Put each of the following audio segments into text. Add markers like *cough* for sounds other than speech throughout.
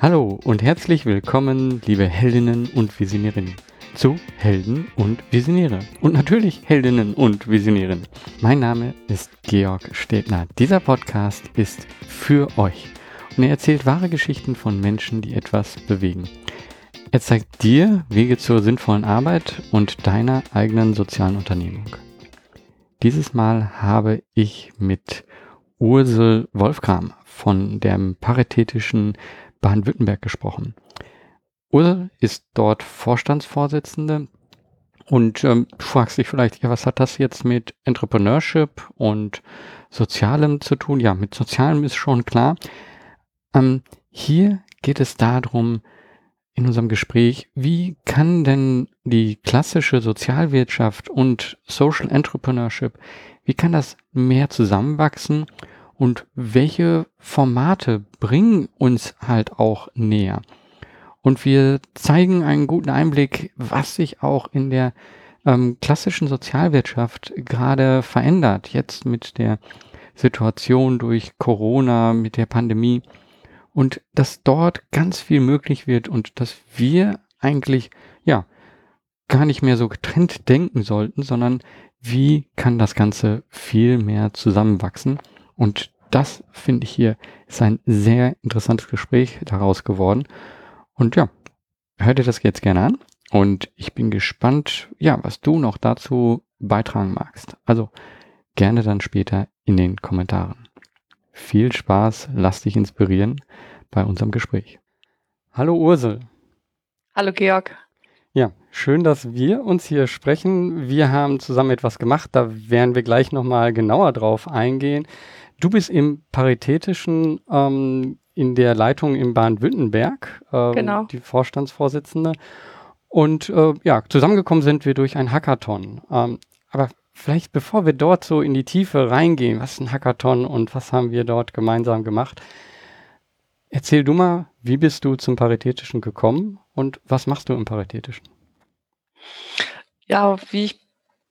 Hallo und herzlich willkommen, liebe Heldinnen und Visionärinnen, zu Helden und Visionäre. Und natürlich Heldinnen und Visionärinnen. Mein Name ist Georg Stedner. Dieser Podcast ist für euch. Und er erzählt wahre Geschichten von Menschen, die etwas bewegen. Er zeigt dir Wege zur sinnvollen Arbeit und deiner eigenen sozialen Unternehmung. Dieses Mal habe ich mit Ursel Wolfgram von dem paritätischen Baden-Württemberg gesprochen. Ursel ist dort Vorstandsvorsitzende und ähm, du fragst dich vielleicht, ja, was hat das jetzt mit Entrepreneurship und Sozialem zu tun? Ja, mit Sozialem ist schon klar. Ähm, hier geht es darum, in unserem Gespräch, wie kann denn die klassische Sozialwirtschaft und Social Entrepreneurship, wie kann das mehr zusammenwachsen und welche Formate bringen uns halt auch näher. Und wir zeigen einen guten Einblick, was sich auch in der ähm, klassischen Sozialwirtschaft gerade verändert, jetzt mit der Situation durch Corona, mit der Pandemie. Und dass dort ganz viel möglich wird und dass wir eigentlich, ja, gar nicht mehr so getrennt denken sollten, sondern wie kann das Ganze viel mehr zusammenwachsen. Und das finde ich hier ist ein sehr interessantes Gespräch daraus geworden. Und ja, hör dir das jetzt gerne an. Und ich bin gespannt, ja, was du noch dazu beitragen magst. Also gerne dann später in den Kommentaren. Viel Spaß, lass dich inspirieren bei unserem Gespräch. Hallo Ursel. Hallo Georg. Ja, schön, dass wir uns hier sprechen. Wir haben zusammen etwas gemacht, da werden wir gleich nochmal genauer drauf eingehen. Du bist im Paritätischen ähm, in der Leitung in Baden-Württemberg, äh, genau. die Vorstandsvorsitzende. Und äh, ja, zusammengekommen sind wir durch ein Hackathon. Ähm, aber vielleicht bevor wir dort so in die Tiefe reingehen, was ist ein Hackathon und was haben wir dort gemeinsam gemacht, erzähl du mal, wie bist du zum Paritätischen gekommen und was machst du im Paritätischen? Ja, wie ich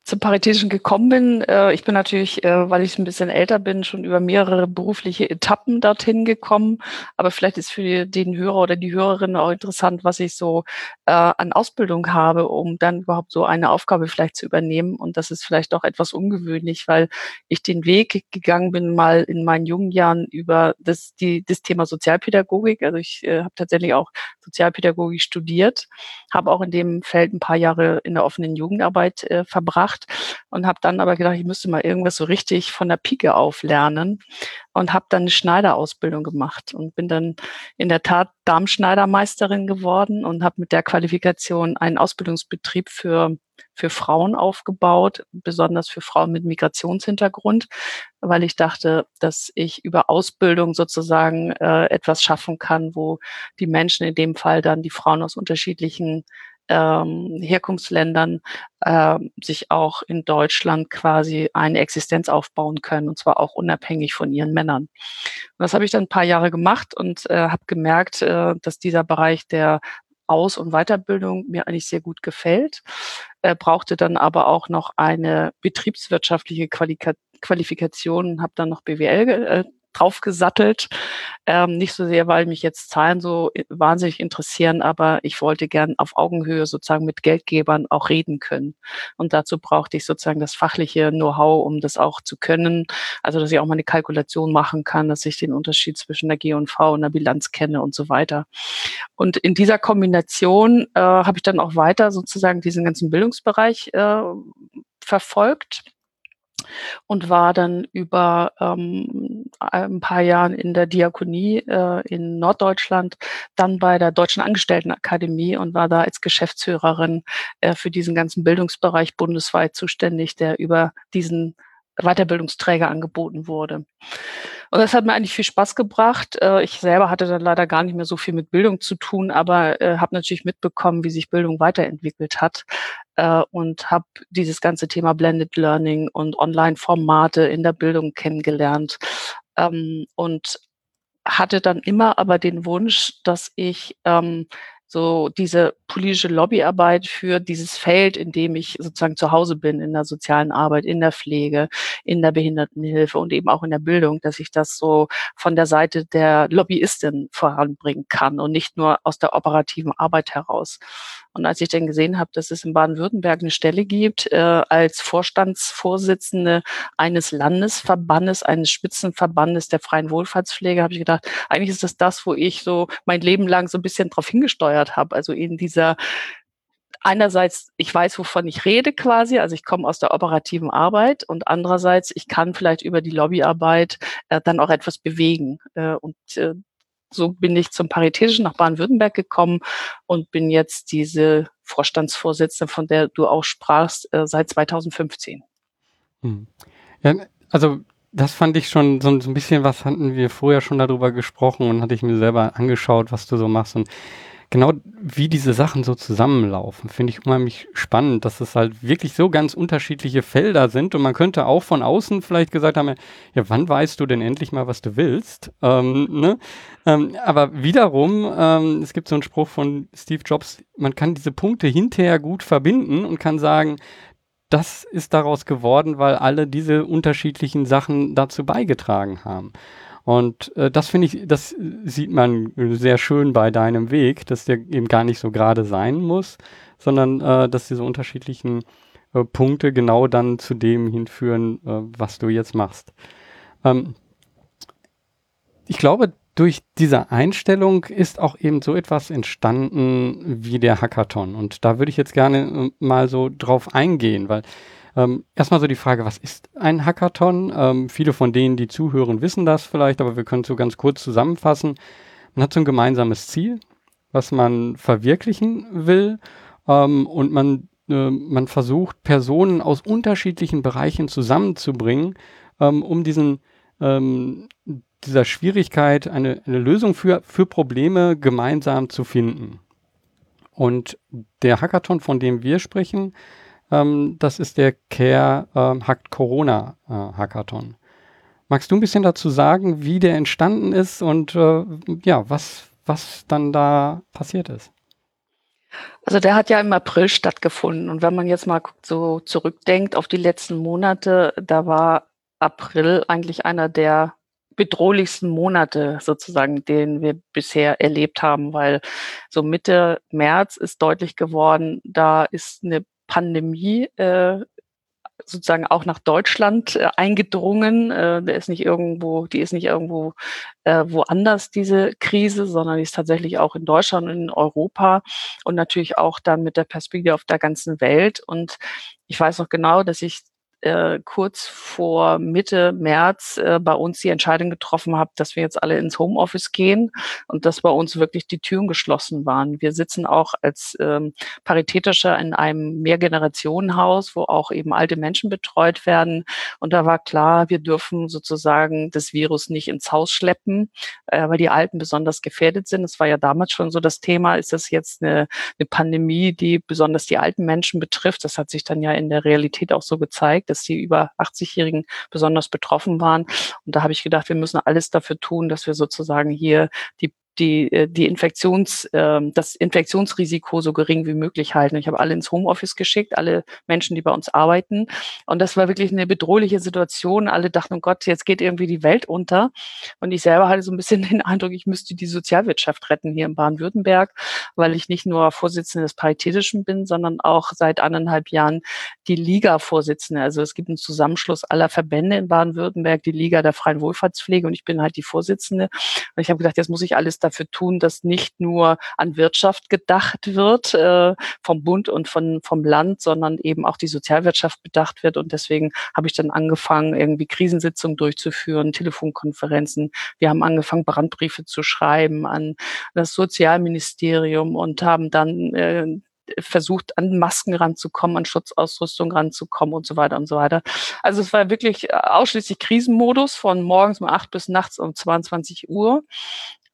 zum Paritätischen gekommen bin. Äh, ich bin natürlich, äh, weil ich ein bisschen älter bin, schon über mehrere berufliche Etappen dorthin gekommen. Aber vielleicht ist für den Hörer oder die Hörerin auch interessant, was ich so äh, an Ausbildung habe, um dann überhaupt so eine Aufgabe vielleicht zu übernehmen. Und das ist vielleicht auch etwas ungewöhnlich, weil ich den Weg gegangen bin, mal in meinen jungen Jahren über das, die, das Thema Sozialpädagogik. Also ich äh, habe tatsächlich auch Sozialpädagogik studiert, habe auch in dem Feld ein paar Jahre in der offenen Jugendarbeit äh, verbracht gemacht und habe dann aber gedacht, ich müsste mal irgendwas so richtig von der Pike auf lernen und habe dann eine Schneiderausbildung gemacht und bin dann in der Tat Darmschneidermeisterin geworden und habe mit der Qualifikation einen Ausbildungsbetrieb für für Frauen aufgebaut, besonders für Frauen mit Migrationshintergrund, weil ich dachte, dass ich über Ausbildung sozusagen äh, etwas schaffen kann, wo die Menschen, in dem Fall dann die Frauen aus unterschiedlichen ähm, Herkunftsländern äh, sich auch in Deutschland quasi eine Existenz aufbauen können und zwar auch unabhängig von ihren Männern. Und das habe ich dann ein paar Jahre gemacht und äh, habe gemerkt, äh, dass dieser Bereich der aus- und Weiterbildung mir eigentlich sehr gut gefällt, äh, brauchte dann aber auch noch eine betriebswirtschaftliche Qualifikation, habe dann noch BWL äh, draufgesattelt. Ähm, nicht so sehr, weil mich jetzt Zahlen so äh, wahnsinnig interessieren, aber ich wollte gern auf Augenhöhe sozusagen mit Geldgebern auch reden können. Und dazu brauchte ich sozusagen das fachliche Know-how, um das auch zu können. Also, dass ich auch mal eine Kalkulation machen kann, dass ich den Unterschied zwischen der G&V und der Bilanz kenne und so weiter. Und in dieser Kombination äh, habe ich dann auch weiter sozusagen diesen ganzen Bildungsbereich äh, verfolgt und war dann über ähm, ein paar Jahren in der Diakonie äh, in Norddeutschland, dann bei der Deutschen Angestelltenakademie und war da als Geschäftsführerin äh, für diesen ganzen Bildungsbereich bundesweit zuständig, der über diesen Weiterbildungsträger angeboten wurde. Und das hat mir eigentlich viel Spaß gebracht. Äh, ich selber hatte dann leider gar nicht mehr so viel mit Bildung zu tun, aber äh, habe natürlich mitbekommen, wie sich Bildung weiterentwickelt hat äh, und habe dieses ganze Thema Blended Learning und Online-Formate in der Bildung kennengelernt ähm, und hatte dann immer aber den Wunsch, dass ich ähm, so diese politische Lobbyarbeit für dieses Feld, in dem ich sozusagen zu Hause bin, in der sozialen Arbeit, in der Pflege, in der Behindertenhilfe und eben auch in der Bildung, dass ich das so von der Seite der Lobbyistin voranbringen kann und nicht nur aus der operativen Arbeit heraus. Und als ich dann gesehen habe, dass es in Baden-Württemberg eine Stelle gibt, äh, als Vorstandsvorsitzende eines Landesverbandes, eines Spitzenverbandes der freien Wohlfahrtspflege, habe ich gedacht, eigentlich ist das das, wo ich so mein Leben lang so ein bisschen drauf hingesteuert habe. Also in dieser einerseits, ich weiß, wovon ich rede quasi, also ich komme aus der operativen Arbeit und andererseits, ich kann vielleicht über die Lobbyarbeit äh, dann auch etwas bewegen. Äh, und äh, so bin ich zum Paritätischen nach Baden-Württemberg gekommen und bin jetzt diese Vorstandsvorsitzende, von der du auch sprachst, äh, seit 2015. Hm. Ja, also das fand ich schon so, ein bisschen, was hatten wir vorher schon darüber gesprochen und hatte ich mir selber angeschaut, was du so machst. Und genau wie diese Sachen so zusammenlaufen, finde ich unheimlich spannend, dass es halt wirklich so ganz unterschiedliche Felder sind und man könnte auch von außen vielleicht gesagt haben, ja, wann weißt du denn endlich mal, was du willst? Ähm, ne? ähm, aber wiederum, ähm, es gibt so einen Spruch von Steve Jobs, man kann diese Punkte hinterher gut verbinden und kann sagen, das ist daraus geworden, weil alle diese unterschiedlichen Sachen dazu beigetragen haben. Und äh, das finde ich, das sieht man sehr schön bei deinem Weg, dass der eben gar nicht so gerade sein muss, sondern äh, dass diese unterschiedlichen äh, Punkte genau dann zu dem hinführen, äh, was du jetzt machst. Ähm, ich glaube, durch diese Einstellung ist auch eben so etwas entstanden wie der Hackathon. Und da würde ich jetzt gerne äh, mal so drauf eingehen, weil ähm, erstmal so die Frage, was ist ein Hackathon? Ähm, viele von denen, die zuhören, wissen das vielleicht, aber wir können es so ganz kurz zusammenfassen. Man hat so ein gemeinsames Ziel, was man verwirklichen will ähm, und man, äh, man versucht, Personen aus unterschiedlichen Bereichen zusammenzubringen, ähm, um diesen ähm, dieser Schwierigkeit eine, eine Lösung für, für Probleme gemeinsam zu finden. Und der Hackathon, von dem wir sprechen, ähm, das ist der Care ähm, Hackt Corona äh, Hackathon. Magst du ein bisschen dazu sagen, wie der entstanden ist und äh, ja, was, was dann da passiert ist? Also der hat ja im April stattgefunden und wenn man jetzt mal so zurückdenkt auf die letzten Monate, da war April eigentlich einer der bedrohlichsten Monate sozusagen, den wir bisher erlebt haben, weil so Mitte März ist deutlich geworden, da ist eine Pandemie äh, sozusagen auch nach Deutschland äh, eingedrungen. Äh, der ist nicht irgendwo, die ist nicht irgendwo äh, woanders diese Krise, sondern die ist tatsächlich auch in Deutschland und in Europa und natürlich auch dann mit der Perspektive auf der ganzen Welt. Und ich weiß noch genau, dass ich äh, kurz vor Mitte März äh, bei uns die Entscheidung getroffen habe, dass wir jetzt alle ins Homeoffice gehen und dass bei uns wirklich die Türen geschlossen waren. Wir sitzen auch als ähm, Paritätischer in einem Mehrgenerationenhaus, wo auch eben alte Menschen betreut werden. Und da war klar, wir dürfen sozusagen das Virus nicht ins Haus schleppen, äh, weil die Alten besonders gefährdet sind. Es war ja damals schon so das Thema, ist das jetzt eine, eine Pandemie, die besonders die alten Menschen betrifft. Das hat sich dann ja in der Realität auch so gezeigt dass die über 80-Jährigen besonders betroffen waren. Und da habe ich gedacht, wir müssen alles dafür tun, dass wir sozusagen hier die die, äh, die Infektions, äh, das Infektionsrisiko so gering wie möglich halten. Ich habe alle ins Homeoffice geschickt, alle Menschen, die bei uns arbeiten. Und das war wirklich eine bedrohliche Situation. Alle dachten, oh Gott, jetzt geht irgendwie die Welt unter. Und ich selber hatte so ein bisschen *laughs* den Eindruck, ich müsste die Sozialwirtschaft retten hier in Baden-Württemberg, weil ich nicht nur Vorsitzende des Paritätischen bin, sondern auch seit anderthalb Jahren die Liga-Vorsitzende. Also es gibt einen Zusammenschluss aller Verbände in Baden-Württemberg, die Liga der freien Wohlfahrtspflege und ich bin halt die Vorsitzende. Und ich habe gedacht, jetzt muss ich alles dafür tun, dass nicht nur an Wirtschaft gedacht wird äh, vom Bund und von, vom Land, sondern eben auch die Sozialwirtschaft bedacht wird. Und deswegen habe ich dann angefangen, irgendwie Krisensitzungen durchzuführen, Telefonkonferenzen. Wir haben angefangen, Brandbriefe zu schreiben an das Sozialministerium und haben dann äh, versucht, an Masken ranzukommen, an Schutzausrüstung ranzukommen und so weiter und so weiter. Also es war wirklich ausschließlich Krisenmodus von morgens um acht bis nachts um 22 Uhr.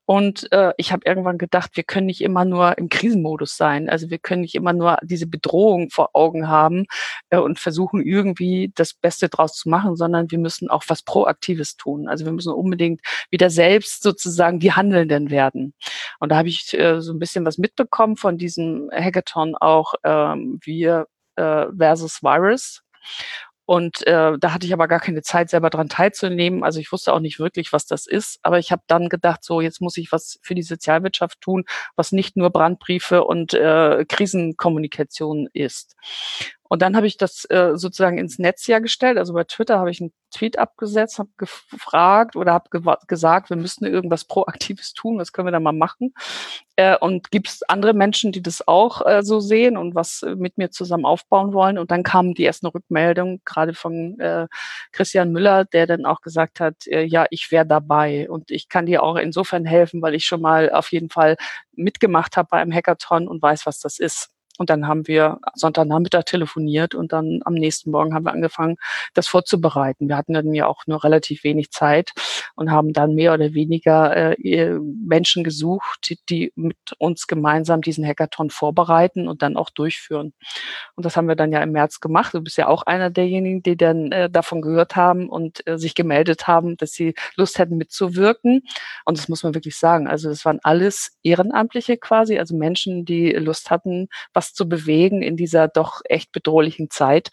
Und äh, ich habe irgendwann gedacht, wir können nicht immer nur im Krisenmodus sein. Also wir können nicht immer nur diese Bedrohung vor Augen haben äh, und versuchen irgendwie das Beste draus zu machen, sondern wir müssen auch was Proaktives tun. Also wir müssen unbedingt wieder selbst sozusagen die Handelnden werden. Und da habe ich äh, so ein bisschen was mitbekommen von diesem Hackathon auch ähm, wir äh, versus Virus. Und äh, da hatte ich aber gar keine Zeit, selber dran teilzunehmen. Also ich wusste auch nicht wirklich, was das ist. Aber ich habe dann gedacht, so jetzt muss ich was für die Sozialwirtschaft tun, was nicht nur Brandbriefe und äh, Krisenkommunikation ist. Und dann habe ich das äh, sozusagen ins Netz ja gestellt. Also bei Twitter habe ich einen Tweet abgesetzt, habe gefragt oder habe ge gesagt, wir müssten irgendwas Proaktives tun, was können wir da mal machen. Äh, und gibt es andere Menschen, die das auch äh, so sehen und was äh, mit mir zusammen aufbauen wollen? Und dann kamen die ersten Rückmeldungen, gerade von äh, Christian Müller, der dann auch gesagt hat, äh, ja, ich wäre dabei und ich kann dir auch insofern helfen, weil ich schon mal auf jeden Fall mitgemacht habe bei einem Hackathon und weiß, was das ist. Und dann haben wir Sonntagnachmittag telefoniert und dann am nächsten Morgen haben wir angefangen, das vorzubereiten. Wir hatten dann ja auch nur relativ wenig Zeit und haben dann mehr oder weniger äh, Menschen gesucht, die, mit uns gemeinsam diesen Hackathon vorbereiten und dann auch durchführen. Und das haben wir dann ja im März gemacht. Du bist ja auch einer derjenigen, die dann äh, davon gehört haben und äh, sich gemeldet haben, dass sie Lust hätten mitzuwirken. Und das muss man wirklich sagen. Also das waren alles Ehrenamtliche quasi, also Menschen, die Lust hatten, was was zu bewegen in dieser doch echt bedrohlichen Zeit.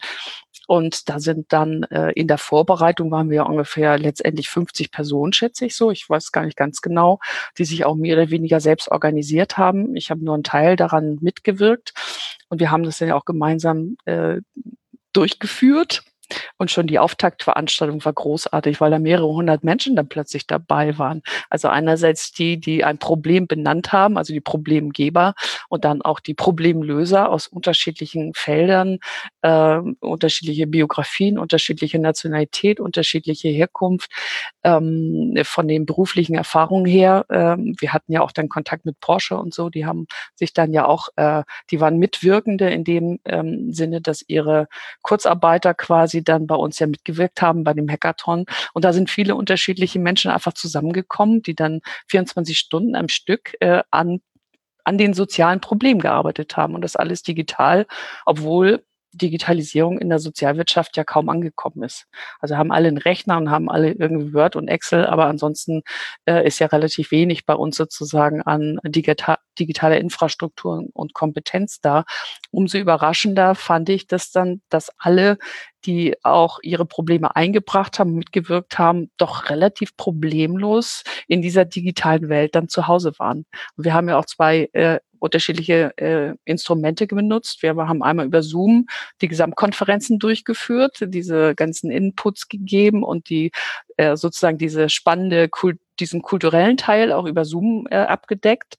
Und da sind dann äh, in der Vorbereitung waren wir ungefähr letztendlich 50 Personen, schätze ich so. Ich weiß gar nicht ganz genau, die sich auch mehr oder weniger selbst organisiert haben. Ich habe nur einen Teil daran mitgewirkt. Und wir haben das dann ja auch gemeinsam äh, durchgeführt. Und schon die Auftaktveranstaltung war großartig, weil da mehrere hundert Menschen dann plötzlich dabei waren. Also einerseits die, die ein Problem benannt haben, also die Problemgeber und dann auch die Problemlöser aus unterschiedlichen Feldern, äh, unterschiedliche Biografien, unterschiedliche Nationalität, unterschiedliche Herkunft, ähm, von den beruflichen Erfahrungen her. Ähm, wir hatten ja auch dann Kontakt mit Porsche und so, die haben sich dann ja auch, äh, die waren Mitwirkende in dem ähm, Sinne, dass ihre Kurzarbeiter quasi dann bei uns ja mitgewirkt haben bei dem Hackathon. Und da sind viele unterschiedliche Menschen einfach zusammengekommen, die dann 24 Stunden am Stück äh, an an den sozialen Problemen gearbeitet haben und das alles digital, obwohl Digitalisierung in der Sozialwirtschaft ja kaum angekommen ist. Also haben alle einen Rechner und haben alle irgendwie Word und Excel, aber ansonsten äh, ist ja relativ wenig bei uns sozusagen an digital, digitaler Infrastruktur und Kompetenz da. Umso überraschender fand ich das dann, dass alle die auch ihre Probleme eingebracht haben, mitgewirkt haben, doch relativ problemlos in dieser digitalen Welt dann zu Hause waren. Und wir haben ja auch zwei äh, unterschiedliche äh, Instrumente benutzt. Wir haben einmal über Zoom die Gesamtkonferenzen durchgeführt, diese ganzen Inputs gegeben und die äh, sozusagen diese spannende, Kult diesen kulturellen Teil auch über Zoom äh, abgedeckt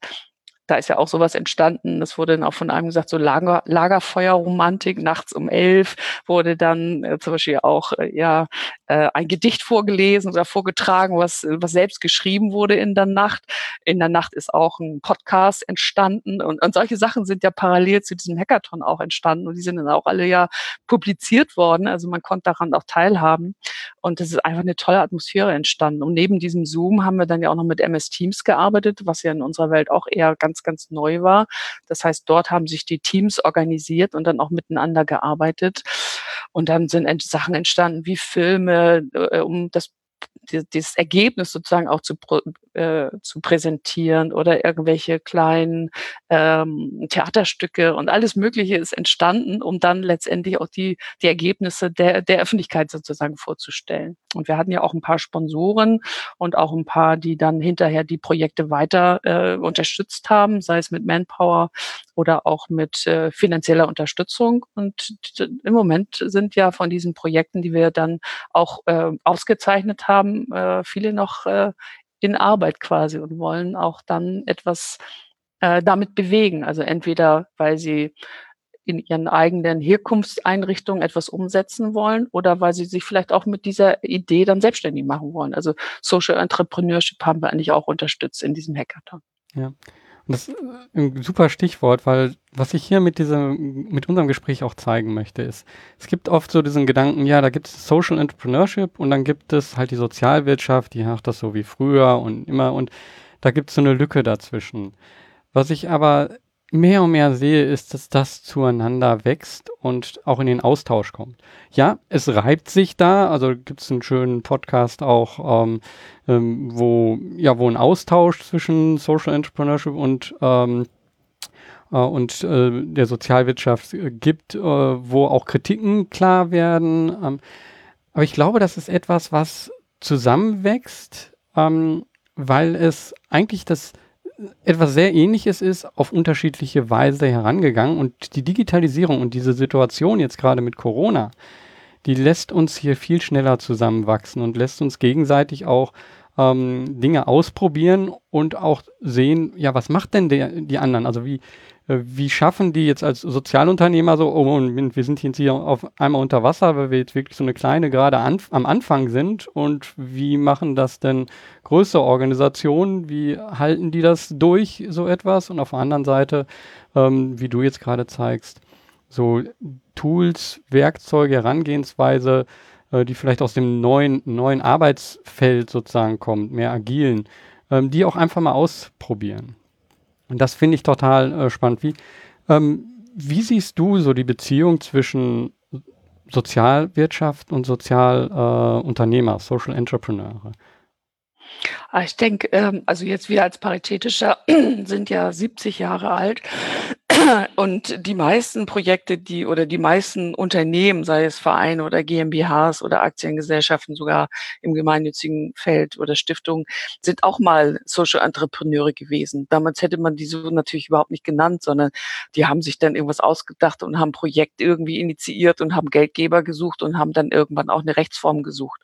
da ist ja auch sowas entstanden. Das wurde dann auch von einem gesagt, so Lager, Lagerfeuerromantik. Nachts um elf wurde dann äh, zum Beispiel auch äh, ja äh, ein Gedicht vorgelesen oder vorgetragen, was, was selbst geschrieben wurde in der Nacht. In der Nacht ist auch ein Podcast entstanden und, und solche Sachen sind ja parallel zu diesem Hackathon auch entstanden und die sind dann auch alle ja publiziert worden. Also man konnte daran auch teilhaben und es ist einfach eine tolle Atmosphäre entstanden. Und neben diesem Zoom haben wir dann ja auch noch mit MS Teams gearbeitet, was ja in unserer Welt auch eher ganz ganz, ganz neu war. Das heißt, dort haben sich die Teams organisiert und dann auch miteinander gearbeitet. Und dann sind Sachen entstanden wie Filme, äh, um das dieses Ergebnis sozusagen auch zu, äh, zu präsentieren oder irgendwelche kleinen ähm, Theaterstücke und alles Mögliche ist entstanden, um dann letztendlich auch die, die Ergebnisse der, der Öffentlichkeit sozusagen vorzustellen. Und wir hatten ja auch ein paar Sponsoren und auch ein paar, die dann hinterher die Projekte weiter äh, unterstützt haben, sei es mit Manpower oder auch mit äh, finanzieller Unterstützung. Und im Moment sind ja von diesen Projekten, die wir dann auch äh, ausgezeichnet haben, äh, viele noch äh, in Arbeit quasi und wollen auch dann etwas äh, damit bewegen. Also entweder, weil sie in ihren eigenen Herkunftseinrichtungen etwas umsetzen wollen oder weil sie sich vielleicht auch mit dieser Idee dann selbstständig machen wollen. Also Social Entrepreneurship haben wir eigentlich auch unterstützt in diesem Hackathon. Ja. Und das ist ein super Stichwort, weil was ich hier mit diesem, mit unserem Gespräch auch zeigen möchte, ist, es gibt oft so diesen Gedanken, ja, da gibt es Social Entrepreneurship und dann gibt es halt die Sozialwirtschaft, die macht das so wie früher und immer und Da gibt es so eine Lücke dazwischen. Was ich aber mehr und mehr sehe, ist, dass das zueinander wächst und auch in den Austausch kommt. Ja, es reibt sich da, also gibt es einen schönen Podcast auch, ähm, ähm, wo, ja, wo ein Austausch zwischen Social Entrepreneurship und ähm, äh, und äh, der Sozialwirtschaft äh, gibt, äh, wo auch Kritiken klar werden. Ähm, aber ich glaube, das ist etwas, was zusammenwächst, ähm, weil es eigentlich das etwas sehr Ähnliches ist, auf unterschiedliche Weise herangegangen. Und die Digitalisierung und diese Situation jetzt gerade mit Corona, die lässt uns hier viel schneller zusammenwachsen und lässt uns gegenseitig auch ähm, Dinge ausprobieren und auch sehen, ja, was macht denn der, die anderen? Also wie, äh, wie schaffen die jetzt als Sozialunternehmer so, oh, wir sind jetzt hier auf einmal unter Wasser, weil wir jetzt wirklich so eine kleine gerade anf am Anfang sind und wie machen das denn größere Organisationen, wie halten die das durch, so etwas? Und auf der anderen Seite, ähm, wie du jetzt gerade zeigst, so Tools, Werkzeuge, Herangehensweise, äh, die vielleicht aus dem neuen, neuen Arbeitsfeld sozusagen kommt, mehr agilen, ähm, die auch einfach mal ausprobieren. Und das finde ich total äh, spannend. Wie, ähm, wie siehst du so die Beziehung zwischen Sozialwirtschaft und Sozialunternehmer, äh, Social Entrepreneure? Ah, ich denke, ähm, also jetzt wir als Paritätischer *clears throat* sind ja 70 Jahre alt *clears throat* und die meisten Projekte, die oder die meisten Unternehmen, sei es Vereine oder GmbHs oder Aktiengesellschaften, sogar im gemeinnützigen Feld oder Stiftungen, sind auch mal Social Entrepreneure gewesen. Damals hätte man die so natürlich überhaupt nicht genannt, sondern die haben sich dann irgendwas ausgedacht und haben ein Projekt irgendwie initiiert und haben Geldgeber gesucht und haben dann irgendwann auch eine Rechtsform gesucht.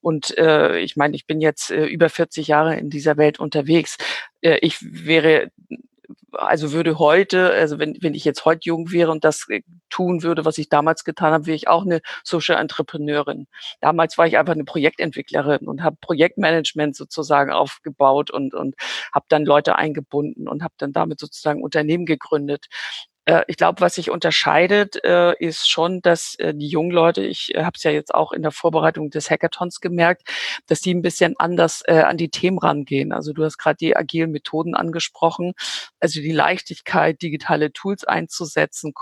Und äh, ich meine, ich bin jetzt äh, über 40 Jahre in dieser Welt unterwegs. Äh, ich wäre also würde heute, also wenn, wenn ich jetzt heute jung wäre und das äh, tun würde, was ich damals getan habe, wäre ich auch eine Social Entrepreneurin. Damals war ich einfach eine Projektentwicklerin und habe Projektmanagement sozusagen aufgebaut und, und habe dann Leute eingebunden und habe dann damit sozusagen Unternehmen gegründet. Äh, ich glaube, was sich unterscheidet, äh, ist schon, dass äh, die jungen Leute, ich habe es ja jetzt auch in der Vorbereitung des Hackathons gemerkt, dass die ein bisschen anders an die Themen rangehen. Also du hast gerade die agilen Methoden angesprochen, also die Leichtigkeit, digitale Tools einzusetzen,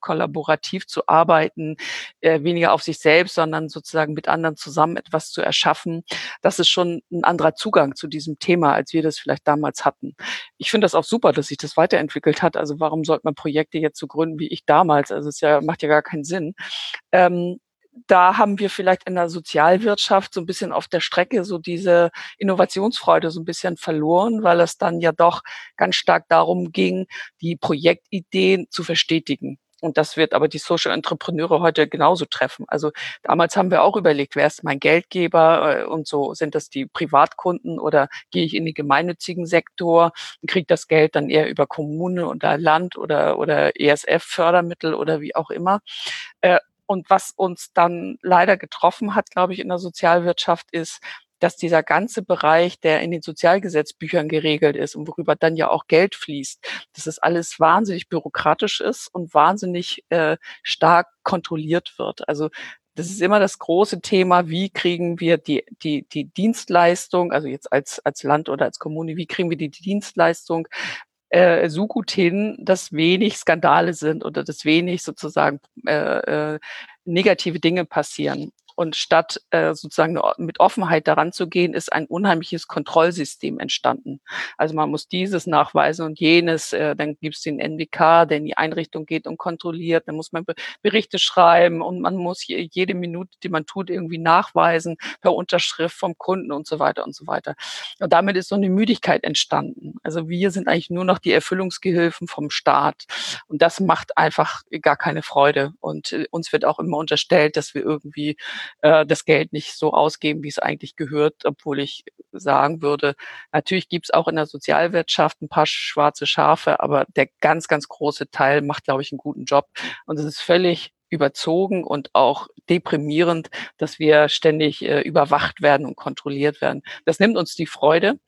kollaborativ zu arbeiten, äh, weniger auf sich selbst, sondern sozusagen mit anderen zusammen etwas zu erschaffen. Das ist schon ein anderer Zugang zu diesem Thema, als wir das vielleicht damals hatten. Ich finde das auch super, dass sich das weiterentwickelt hat. Also warum sollte man Projekte jetzt so gründen wie ich damals? Also es ja, macht ja gar keinen Sinn. Ähm, da haben wir vielleicht in der Sozialwirtschaft so ein bisschen auf der Strecke so diese Innovationsfreude so ein bisschen verloren, weil es dann ja doch ganz stark darum ging, die Projektideen zu verstetigen. Und das wird aber die Social Entrepreneure heute genauso treffen. Also damals haben wir auch überlegt, wer ist mein Geldgeber äh, und so sind das die Privatkunden oder gehe ich in den gemeinnützigen Sektor und kriege das Geld dann eher über Kommune oder Land oder, oder ESF-Fördermittel oder wie auch immer. Äh, und was uns dann leider getroffen hat, glaube ich, in der Sozialwirtschaft ist, dass dieser ganze Bereich, der in den Sozialgesetzbüchern geregelt ist und worüber dann ja auch Geld fließt, dass das alles wahnsinnig bürokratisch ist und wahnsinnig äh, stark kontrolliert wird. Also das ist immer das große Thema, wie kriegen wir die, die, die Dienstleistung, also jetzt als, als Land oder als Kommune, wie kriegen wir die Dienstleistung äh, so gut hin, dass wenig Skandale sind oder dass wenig sozusagen äh, äh, negative Dinge passieren. Und statt äh, sozusagen mit Offenheit daran zu gehen, ist ein unheimliches Kontrollsystem entstanden. Also man muss dieses nachweisen und jenes, äh, dann gibt es den NWK, der in die Einrichtung geht und kontrolliert, dann muss man Berichte schreiben und man muss jede Minute, die man tut, irgendwie nachweisen per Unterschrift vom Kunden und so weiter und so weiter. Und damit ist so eine Müdigkeit entstanden. Also wir sind eigentlich nur noch die Erfüllungsgehilfen vom Staat. Und das macht einfach gar keine Freude. Und äh, uns wird auch immer unterstellt, dass wir irgendwie äh, das Geld nicht so ausgeben, wie es eigentlich gehört, obwohl ich sagen würde, natürlich gibt es auch in der Sozialwirtschaft ein paar schwarze Schafe, aber der ganz, ganz große Teil macht, glaube ich, einen guten Job. Und es ist völlig überzogen und auch deprimierend, dass wir ständig äh, überwacht werden und kontrolliert werden. Das nimmt uns die Freude.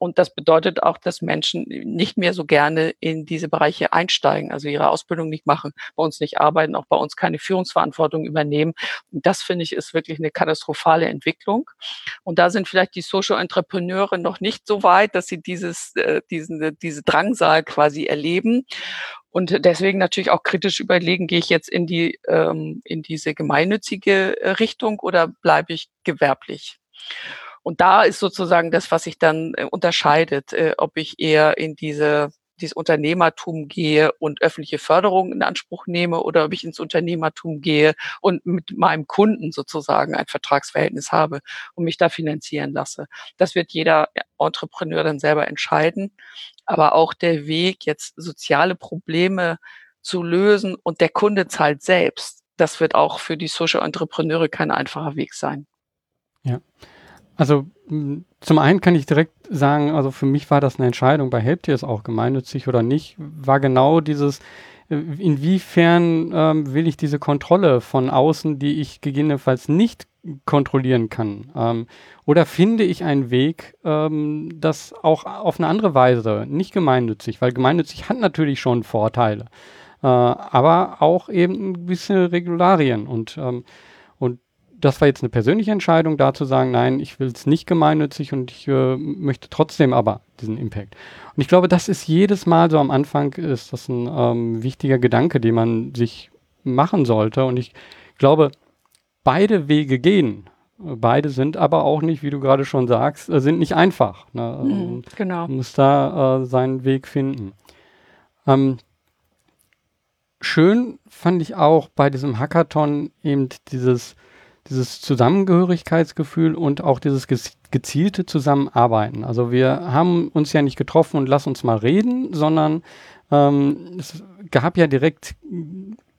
Und das bedeutet auch, dass Menschen nicht mehr so gerne in diese Bereiche einsteigen, also ihre Ausbildung nicht machen, bei uns nicht arbeiten, auch bei uns keine Führungsverantwortung übernehmen. Und das finde ich ist wirklich eine katastrophale Entwicklung. Und da sind vielleicht die Social Entrepreneure noch nicht so weit, dass sie dieses, äh, diesen, diese Drangsal quasi erleben. Und deswegen natürlich auch kritisch überlegen, gehe ich jetzt in die ähm, in diese gemeinnützige äh, Richtung oder bleibe ich gewerblich? Und da ist sozusagen das, was sich dann äh, unterscheidet, äh, ob ich eher in diese dieses Unternehmertum gehe und öffentliche Förderung in Anspruch nehme oder ob ich ins Unternehmertum gehe und mit meinem Kunden sozusagen ein Vertragsverhältnis habe und mich da finanzieren lasse. Das wird jeder Entrepreneur dann selber entscheiden. Aber auch der Weg, jetzt soziale Probleme zu lösen und der Kunde zahlt selbst, das wird auch für die Social Entrepreneure kein einfacher Weg sein. Ja. Also zum einen kann ich direkt sagen, also für mich war das eine Entscheidung, bei Helptier ist auch gemeinnützig oder nicht, war genau dieses, äh, inwiefern ähm, will ich diese Kontrolle von außen, die ich gegebenenfalls nicht kontrollieren kann? Ähm, oder finde ich einen Weg, ähm, das auch auf eine andere Weise, nicht gemeinnützig, weil gemeinnützig hat natürlich schon Vorteile, äh, aber auch eben ein bisschen Regularien und ähm, das war jetzt eine persönliche Entscheidung, da zu sagen, nein, ich will es nicht gemeinnützig und ich äh, möchte trotzdem aber diesen Impact. Und ich glaube, das ist jedes Mal so am Anfang, ist das ein ähm, wichtiger Gedanke, den man sich machen sollte. Und ich glaube, beide Wege gehen. Beide sind aber auch nicht, wie du gerade schon sagst, äh, sind nicht einfach. Ne? Mhm, ähm, genau. Man muss da äh, seinen Weg finden. Ähm, schön fand ich auch bei diesem Hackathon eben dieses dieses Zusammengehörigkeitsgefühl und auch dieses gezielte Zusammenarbeiten. Also wir haben uns ja nicht getroffen und lass uns mal reden, sondern ähm, es gab ja direkt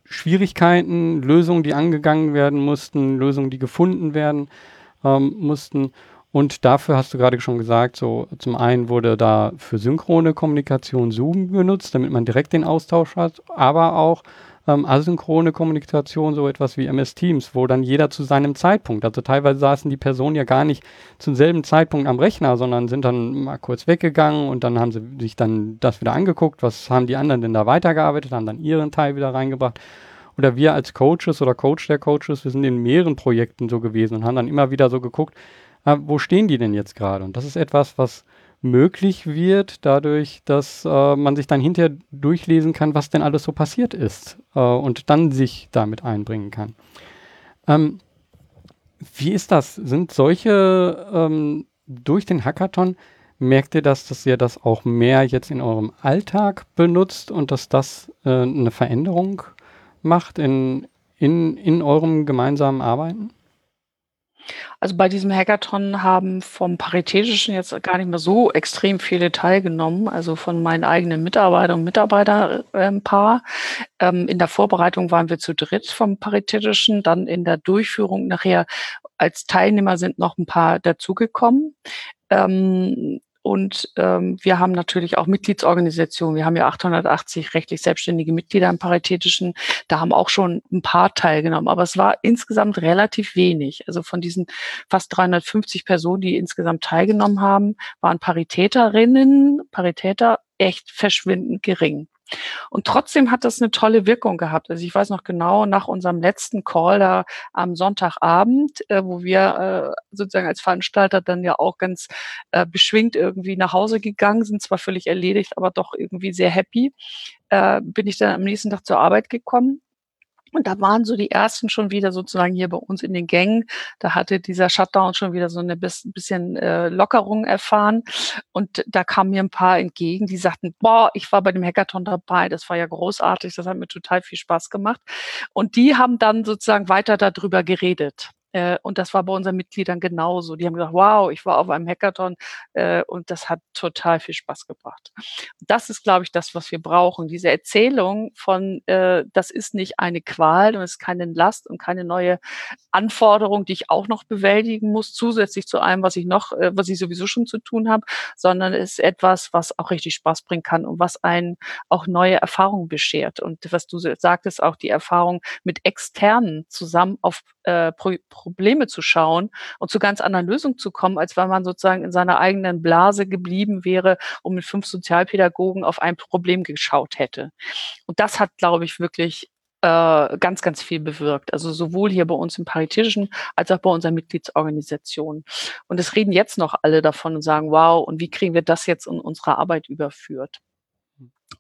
Schwierigkeiten, Lösungen, die angegangen werden mussten, Lösungen, die gefunden werden ähm, mussten. Und dafür hast du gerade schon gesagt, so zum einen wurde da für synchrone Kommunikation Zoom genutzt, damit man direkt den Austausch hat, aber auch ähm, asynchrone Kommunikation, so etwas wie MS Teams, wo dann jeder zu seinem Zeitpunkt, also teilweise saßen die Personen ja gar nicht zum selben Zeitpunkt am Rechner, sondern sind dann mal kurz weggegangen und dann haben sie sich dann das wieder angeguckt, was haben die anderen denn da weitergearbeitet, haben dann ihren Teil wieder reingebracht. Oder wir als Coaches oder Coach der Coaches, wir sind in mehreren Projekten so gewesen und haben dann immer wieder so geguckt, äh, wo stehen die denn jetzt gerade? Und das ist etwas, was möglich wird, dadurch, dass äh, man sich dann hinterher durchlesen kann, was denn alles so passiert ist äh, und dann sich damit einbringen kann. Ähm, wie ist das? Sind solche ähm, durch den Hackathon, merkt ihr das, dass ihr das auch mehr jetzt in eurem Alltag benutzt und dass das äh, eine Veränderung macht in, in, in eurem gemeinsamen Arbeiten? Also bei diesem Hackathon haben vom Paritätischen jetzt gar nicht mehr so extrem viele teilgenommen, also von meinen eigenen Mitarbeiter und Mitarbeiterpaar. Ähm, in der Vorbereitung waren wir zu dritt vom Paritätischen, dann in der Durchführung nachher als Teilnehmer sind noch ein paar dazugekommen. Ähm, und ähm, wir haben natürlich auch Mitgliedsorganisationen. Wir haben ja 880 rechtlich selbstständige Mitglieder im Paritätischen. Da haben auch schon ein paar teilgenommen. Aber es war insgesamt relativ wenig. Also von diesen fast 350 Personen, die insgesamt teilgenommen haben, waren Paritäterinnen, Paritäter echt verschwindend gering. Und trotzdem hat das eine tolle Wirkung gehabt. Also ich weiß noch genau, nach unserem letzten Call da am Sonntagabend, äh, wo wir äh, sozusagen als Veranstalter dann ja auch ganz äh, beschwingt irgendwie nach Hause gegangen sind, zwar völlig erledigt, aber doch irgendwie sehr happy, äh, bin ich dann am nächsten Tag zur Arbeit gekommen und da waren so die ersten schon wieder sozusagen hier bei uns in den Gängen. Da hatte dieser Shutdown schon wieder so eine bisschen äh, Lockerung erfahren. Und da kamen mir ein paar entgegen, die sagten, boah, ich war bei dem Hackathon dabei, das war ja großartig, das hat mir total viel Spaß gemacht. Und die haben dann sozusagen weiter darüber geredet. Äh, und das war bei unseren Mitgliedern genauso. Die haben gesagt, wow, ich war auf einem Hackathon äh, und das hat total viel Spaß gebracht. Das ist, glaube ich, das, was wir brauchen. Diese Erzählung von, äh, das ist nicht eine Qual und es ist keine Last und keine neue Anforderung, die ich auch noch bewältigen muss, zusätzlich zu allem, was ich noch, äh, was ich sowieso schon zu tun habe, sondern ist etwas, was auch richtig Spaß bringen kann und was einen auch neue Erfahrungen beschert. Und was du sagtest, auch die Erfahrung mit externen zusammen auf äh, Probleme zu schauen und zu ganz anderen Lösungen zu kommen, als wenn man sozusagen in seiner eigenen Blase geblieben wäre und mit fünf Sozialpädagogen auf ein Problem geschaut hätte. Und das hat, glaube ich, wirklich äh, ganz, ganz viel bewirkt. Also sowohl hier bei uns im Paritätischen als auch bei unseren Mitgliedsorganisationen. Und es reden jetzt noch alle davon und sagen, wow, und wie kriegen wir das jetzt in unsere Arbeit überführt?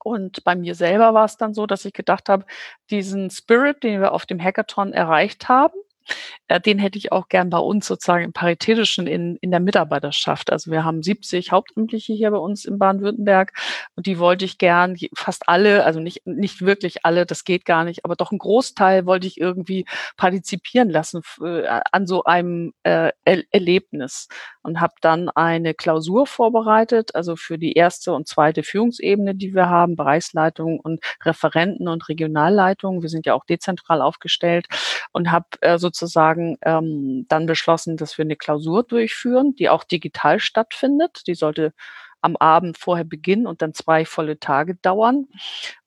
Und bei mir selber war es dann so, dass ich gedacht habe, diesen Spirit, den wir auf dem Hackathon erreicht haben, den hätte ich auch gern bei uns sozusagen im Paritätischen in, in der Mitarbeiterschaft. Also wir haben 70 Hauptamtliche hier bei uns in Baden-Württemberg und die wollte ich gern, fast alle, also nicht, nicht wirklich alle, das geht gar nicht, aber doch ein Großteil wollte ich irgendwie partizipieren lassen äh, an so einem äh, er Erlebnis und habe dann eine Klausur vorbereitet, also für die erste und zweite Führungsebene, die wir haben, Bereichsleitungen und Referenten und Regionalleitungen. Wir sind ja auch dezentral aufgestellt und habe äh, sozusagen ähm, dann beschlossen, dass wir eine Klausur durchführen, die auch digital stattfindet. Die sollte am Abend vorher beginnen und dann zwei volle Tage dauern.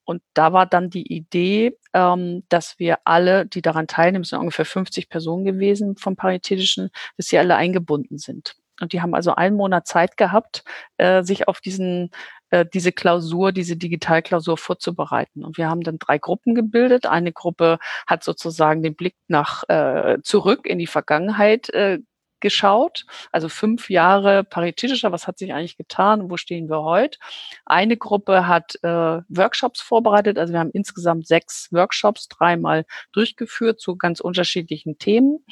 Und da war dann die Idee, ähm, dass wir alle, die daran teilnehmen, es sind ungefähr 50 Personen gewesen vom Paritätischen, dass sie alle eingebunden sind. Und die haben also einen Monat Zeit gehabt, äh, sich auf diesen äh, diese Klausur, diese Digitalklausur vorzubereiten. Und wir haben dann drei Gruppen gebildet. Eine Gruppe hat sozusagen den Blick nach äh, zurück in die Vergangenheit äh, geschaut, also fünf Jahre paritätischer, was hat sich eigentlich getan, wo stehen wir heute. Eine Gruppe hat äh, Workshops vorbereitet, also wir haben insgesamt sechs Workshops dreimal durchgeführt zu ganz unterschiedlichen Themen.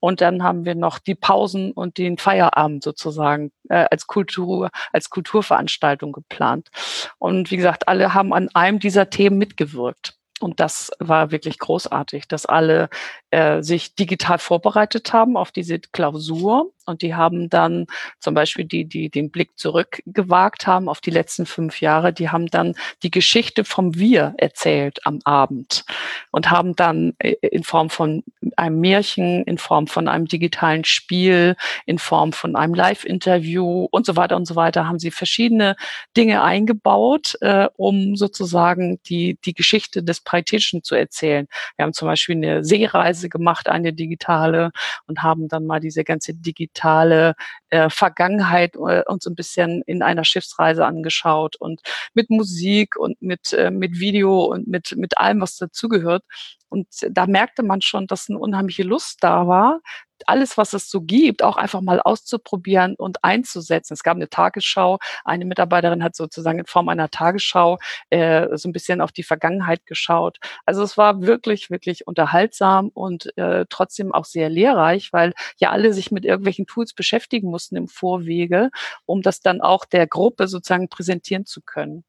Und dann haben wir noch die Pausen und den Feierabend sozusagen äh, als Kultur, als Kulturveranstaltung geplant. Und wie gesagt, alle haben an einem dieser Themen mitgewirkt. Und das war wirklich großartig, dass alle äh, sich digital vorbereitet haben auf diese Klausur. Und die haben dann zum Beispiel die, die den Blick zurückgewagt haben auf die letzten fünf Jahre, die haben dann die Geschichte vom Wir erzählt am Abend und haben dann äh, in Form von einem Märchen, in Form von einem digitalen Spiel, in Form von einem Live-Interview und so weiter und so weiter, haben sie verschiedene Dinge eingebaut, äh, um sozusagen die, die Geschichte des Paritätischen zu erzählen. Wir haben zum Beispiel eine Seereise gemacht, eine digitale, und haben dann mal diese ganze digitale digitale äh, Vergangenheit äh, uns ein bisschen in einer Schiffsreise angeschaut und mit Musik und mit, äh, mit Video und mit, mit allem, was dazugehört. Und da merkte man schon, dass eine unheimliche Lust da war, alles, was es so gibt, auch einfach mal auszuprobieren und einzusetzen. Es gab eine Tagesschau. Eine Mitarbeiterin hat sozusagen in Form einer Tagesschau äh, so ein bisschen auf die Vergangenheit geschaut. Also es war wirklich, wirklich unterhaltsam und äh, trotzdem auch sehr lehrreich, weil ja alle sich mit irgendwelchen Tools beschäftigen mussten im Vorwege, um das dann auch der Gruppe sozusagen präsentieren zu können.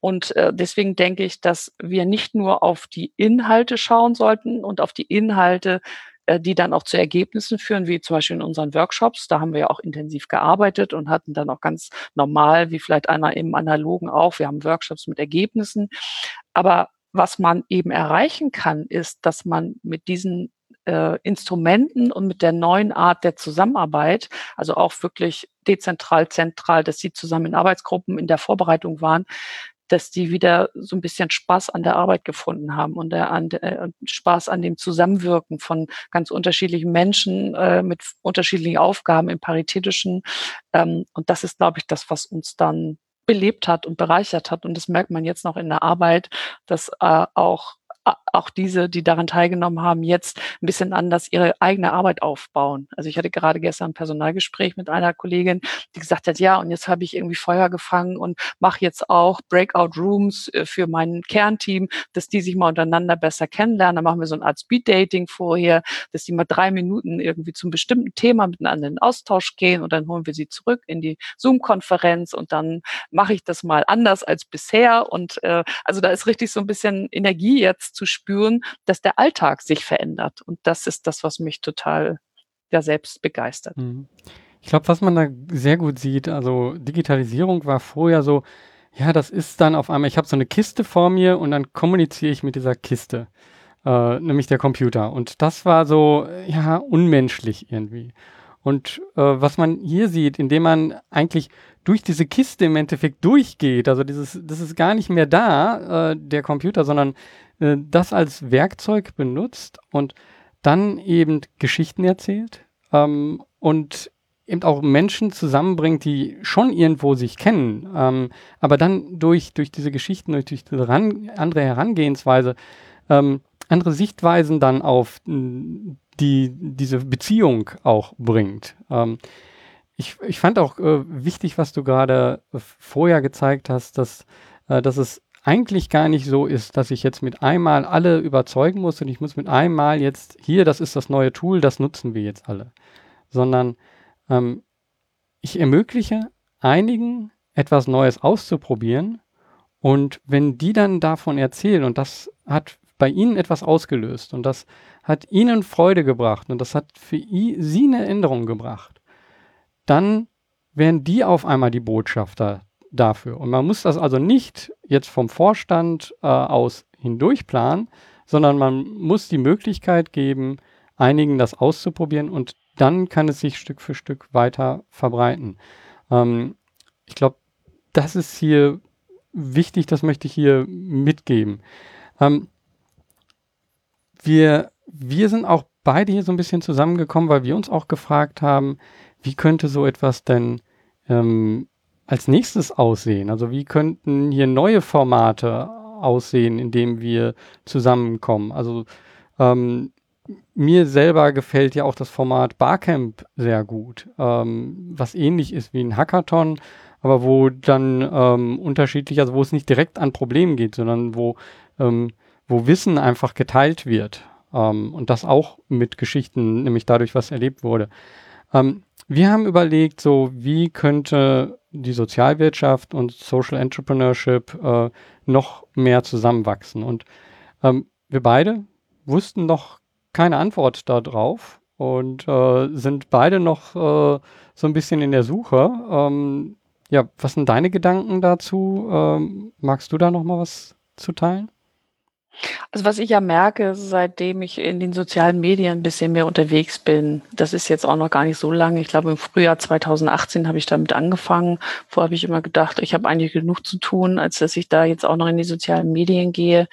Und äh, deswegen denke ich, dass wir nicht nur auf die Inhalte schauen sollten und auf die Inhalte, äh, die dann auch zu Ergebnissen führen, wie zum Beispiel in unseren Workshops. Da haben wir ja auch intensiv gearbeitet und hatten dann auch ganz normal, wie vielleicht einer im Analogen auch, wir haben Workshops mit Ergebnissen. Aber was man eben erreichen kann, ist, dass man mit diesen äh, Instrumenten und mit der neuen Art der Zusammenarbeit, also auch wirklich dezentral, zentral, dass sie zusammen in Arbeitsgruppen in der Vorbereitung waren, dass die wieder so ein bisschen Spaß an der Arbeit gefunden haben und der, an, äh, Spaß an dem Zusammenwirken von ganz unterschiedlichen Menschen äh, mit unterschiedlichen Aufgaben im Paritätischen. Ähm, und das ist, glaube ich, das, was uns dann belebt hat und bereichert hat. Und das merkt man jetzt noch in der Arbeit, dass äh, auch auch diese, die daran teilgenommen haben, jetzt ein bisschen anders ihre eigene Arbeit aufbauen. Also ich hatte gerade gestern ein Personalgespräch mit einer Kollegin, die gesagt hat, ja, und jetzt habe ich irgendwie Feuer gefangen und mache jetzt auch Breakout Rooms äh, für mein Kernteam, dass die sich mal untereinander besser kennenlernen. Dann machen wir so eine Art Speed Dating vorher, dass die mal drei Minuten irgendwie zum bestimmten Thema miteinander in den Austausch gehen und dann holen wir sie zurück in die Zoom-Konferenz und dann mache ich das mal anders als bisher. Und äh, also da ist richtig so ein bisschen Energie jetzt zu spüren, dass der Alltag sich verändert. Und das ist das, was mich total ja selbst begeistert. Mhm. Ich glaube, was man da sehr gut sieht, also Digitalisierung war vorher so, ja, das ist dann auf einmal, ich habe so eine Kiste vor mir und dann kommuniziere ich mit dieser Kiste, äh, nämlich der Computer. Und das war so, ja, unmenschlich irgendwie. Und äh, was man hier sieht, indem man eigentlich durch diese Kiste im Endeffekt durchgeht, also dieses, das ist gar nicht mehr da, äh, der Computer, sondern äh, das als Werkzeug benutzt und dann eben Geschichten erzählt ähm, und eben auch Menschen zusammenbringt, die schon irgendwo sich kennen, ähm, aber dann durch, durch diese Geschichten, durch, durch diese ran, andere Herangehensweise, ähm, andere Sichtweisen dann auf die, diese Beziehung auch bringt. Ähm, ich, ich fand auch äh, wichtig, was du gerade vorher gezeigt hast, dass, äh, dass es eigentlich gar nicht so ist, dass ich jetzt mit einmal alle überzeugen muss und ich muss mit einmal jetzt, hier, das ist das neue Tool, das nutzen wir jetzt alle. Sondern ähm, ich ermögliche einigen etwas Neues auszuprobieren und wenn die dann davon erzählen und das hat bei ihnen etwas ausgelöst und das hat ihnen Freude gebracht und das hat für sie eine Änderung gebracht, dann wären die auf einmal die Botschafter dafür. Und man muss das also nicht jetzt vom Vorstand äh, aus hindurch planen, sondern man muss die Möglichkeit geben, einigen das auszuprobieren und dann kann es sich Stück für Stück weiter verbreiten. Ähm, ich glaube, das ist hier wichtig, das möchte ich hier mitgeben. Ähm, wir, wir sind auch beide hier so ein bisschen zusammengekommen, weil wir uns auch gefragt haben, wie könnte so etwas denn ähm, als nächstes aussehen? Also wie könnten hier neue Formate aussehen, in denen wir zusammenkommen? Also ähm, mir selber gefällt ja auch das Format Barcamp sehr gut, ähm, was ähnlich ist wie ein Hackathon, aber wo dann ähm, unterschiedlich, also wo es nicht direkt an Problemen geht, sondern wo, ähm, wo Wissen einfach geteilt wird ähm, und das auch mit Geschichten, nämlich dadurch, was erlebt wurde. Ähm, wir haben überlegt, so wie könnte die Sozialwirtschaft und Social Entrepreneurship äh, noch mehr zusammenwachsen. Und ähm, wir beide wussten noch keine Antwort darauf und äh, sind beide noch äh, so ein bisschen in der Suche. Ähm, ja, was sind deine Gedanken dazu? Ähm, magst du da noch mal was zu teilen? Also was ich ja merke, seitdem ich in den sozialen Medien ein bisschen mehr unterwegs bin, das ist jetzt auch noch gar nicht so lange. Ich glaube, im Frühjahr 2018 habe ich damit angefangen. Vorher habe ich immer gedacht, ich habe eigentlich genug zu tun, als dass ich da jetzt auch noch in die sozialen Medien gehe.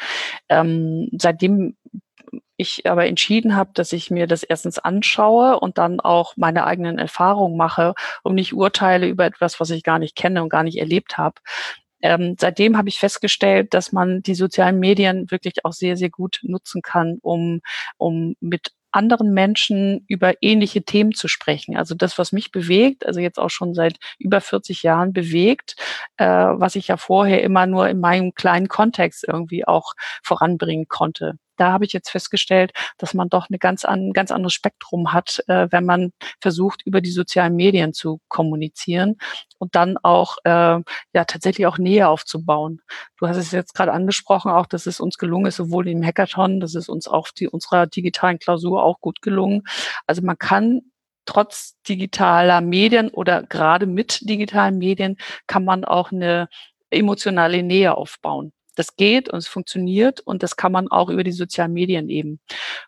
Ähm, seitdem ich aber entschieden habe, dass ich mir das erstens anschaue und dann auch meine eigenen Erfahrungen mache und nicht urteile über etwas, was ich gar nicht kenne und gar nicht erlebt habe. Ähm, seitdem habe ich festgestellt, dass man die sozialen Medien wirklich auch sehr, sehr gut nutzen kann, um, um mit anderen Menschen über ähnliche Themen zu sprechen. Also das, was mich bewegt, also jetzt auch schon seit über 40 Jahren bewegt, äh, was ich ja vorher immer nur in meinem kleinen Kontext irgendwie auch voranbringen konnte da habe ich jetzt festgestellt, dass man doch eine ganz ein ganz anderes Spektrum hat, äh, wenn man versucht, über die sozialen Medien zu kommunizieren und dann auch äh, ja tatsächlich auch Nähe aufzubauen. Du hast es jetzt gerade angesprochen, auch dass es uns gelungen ist, sowohl im Hackathon, das ist uns auch die unserer digitalen Klausur auch gut gelungen. Also man kann trotz digitaler Medien oder gerade mit digitalen Medien kann man auch eine emotionale Nähe aufbauen das geht und es funktioniert und das kann man auch über die sozialen Medien eben.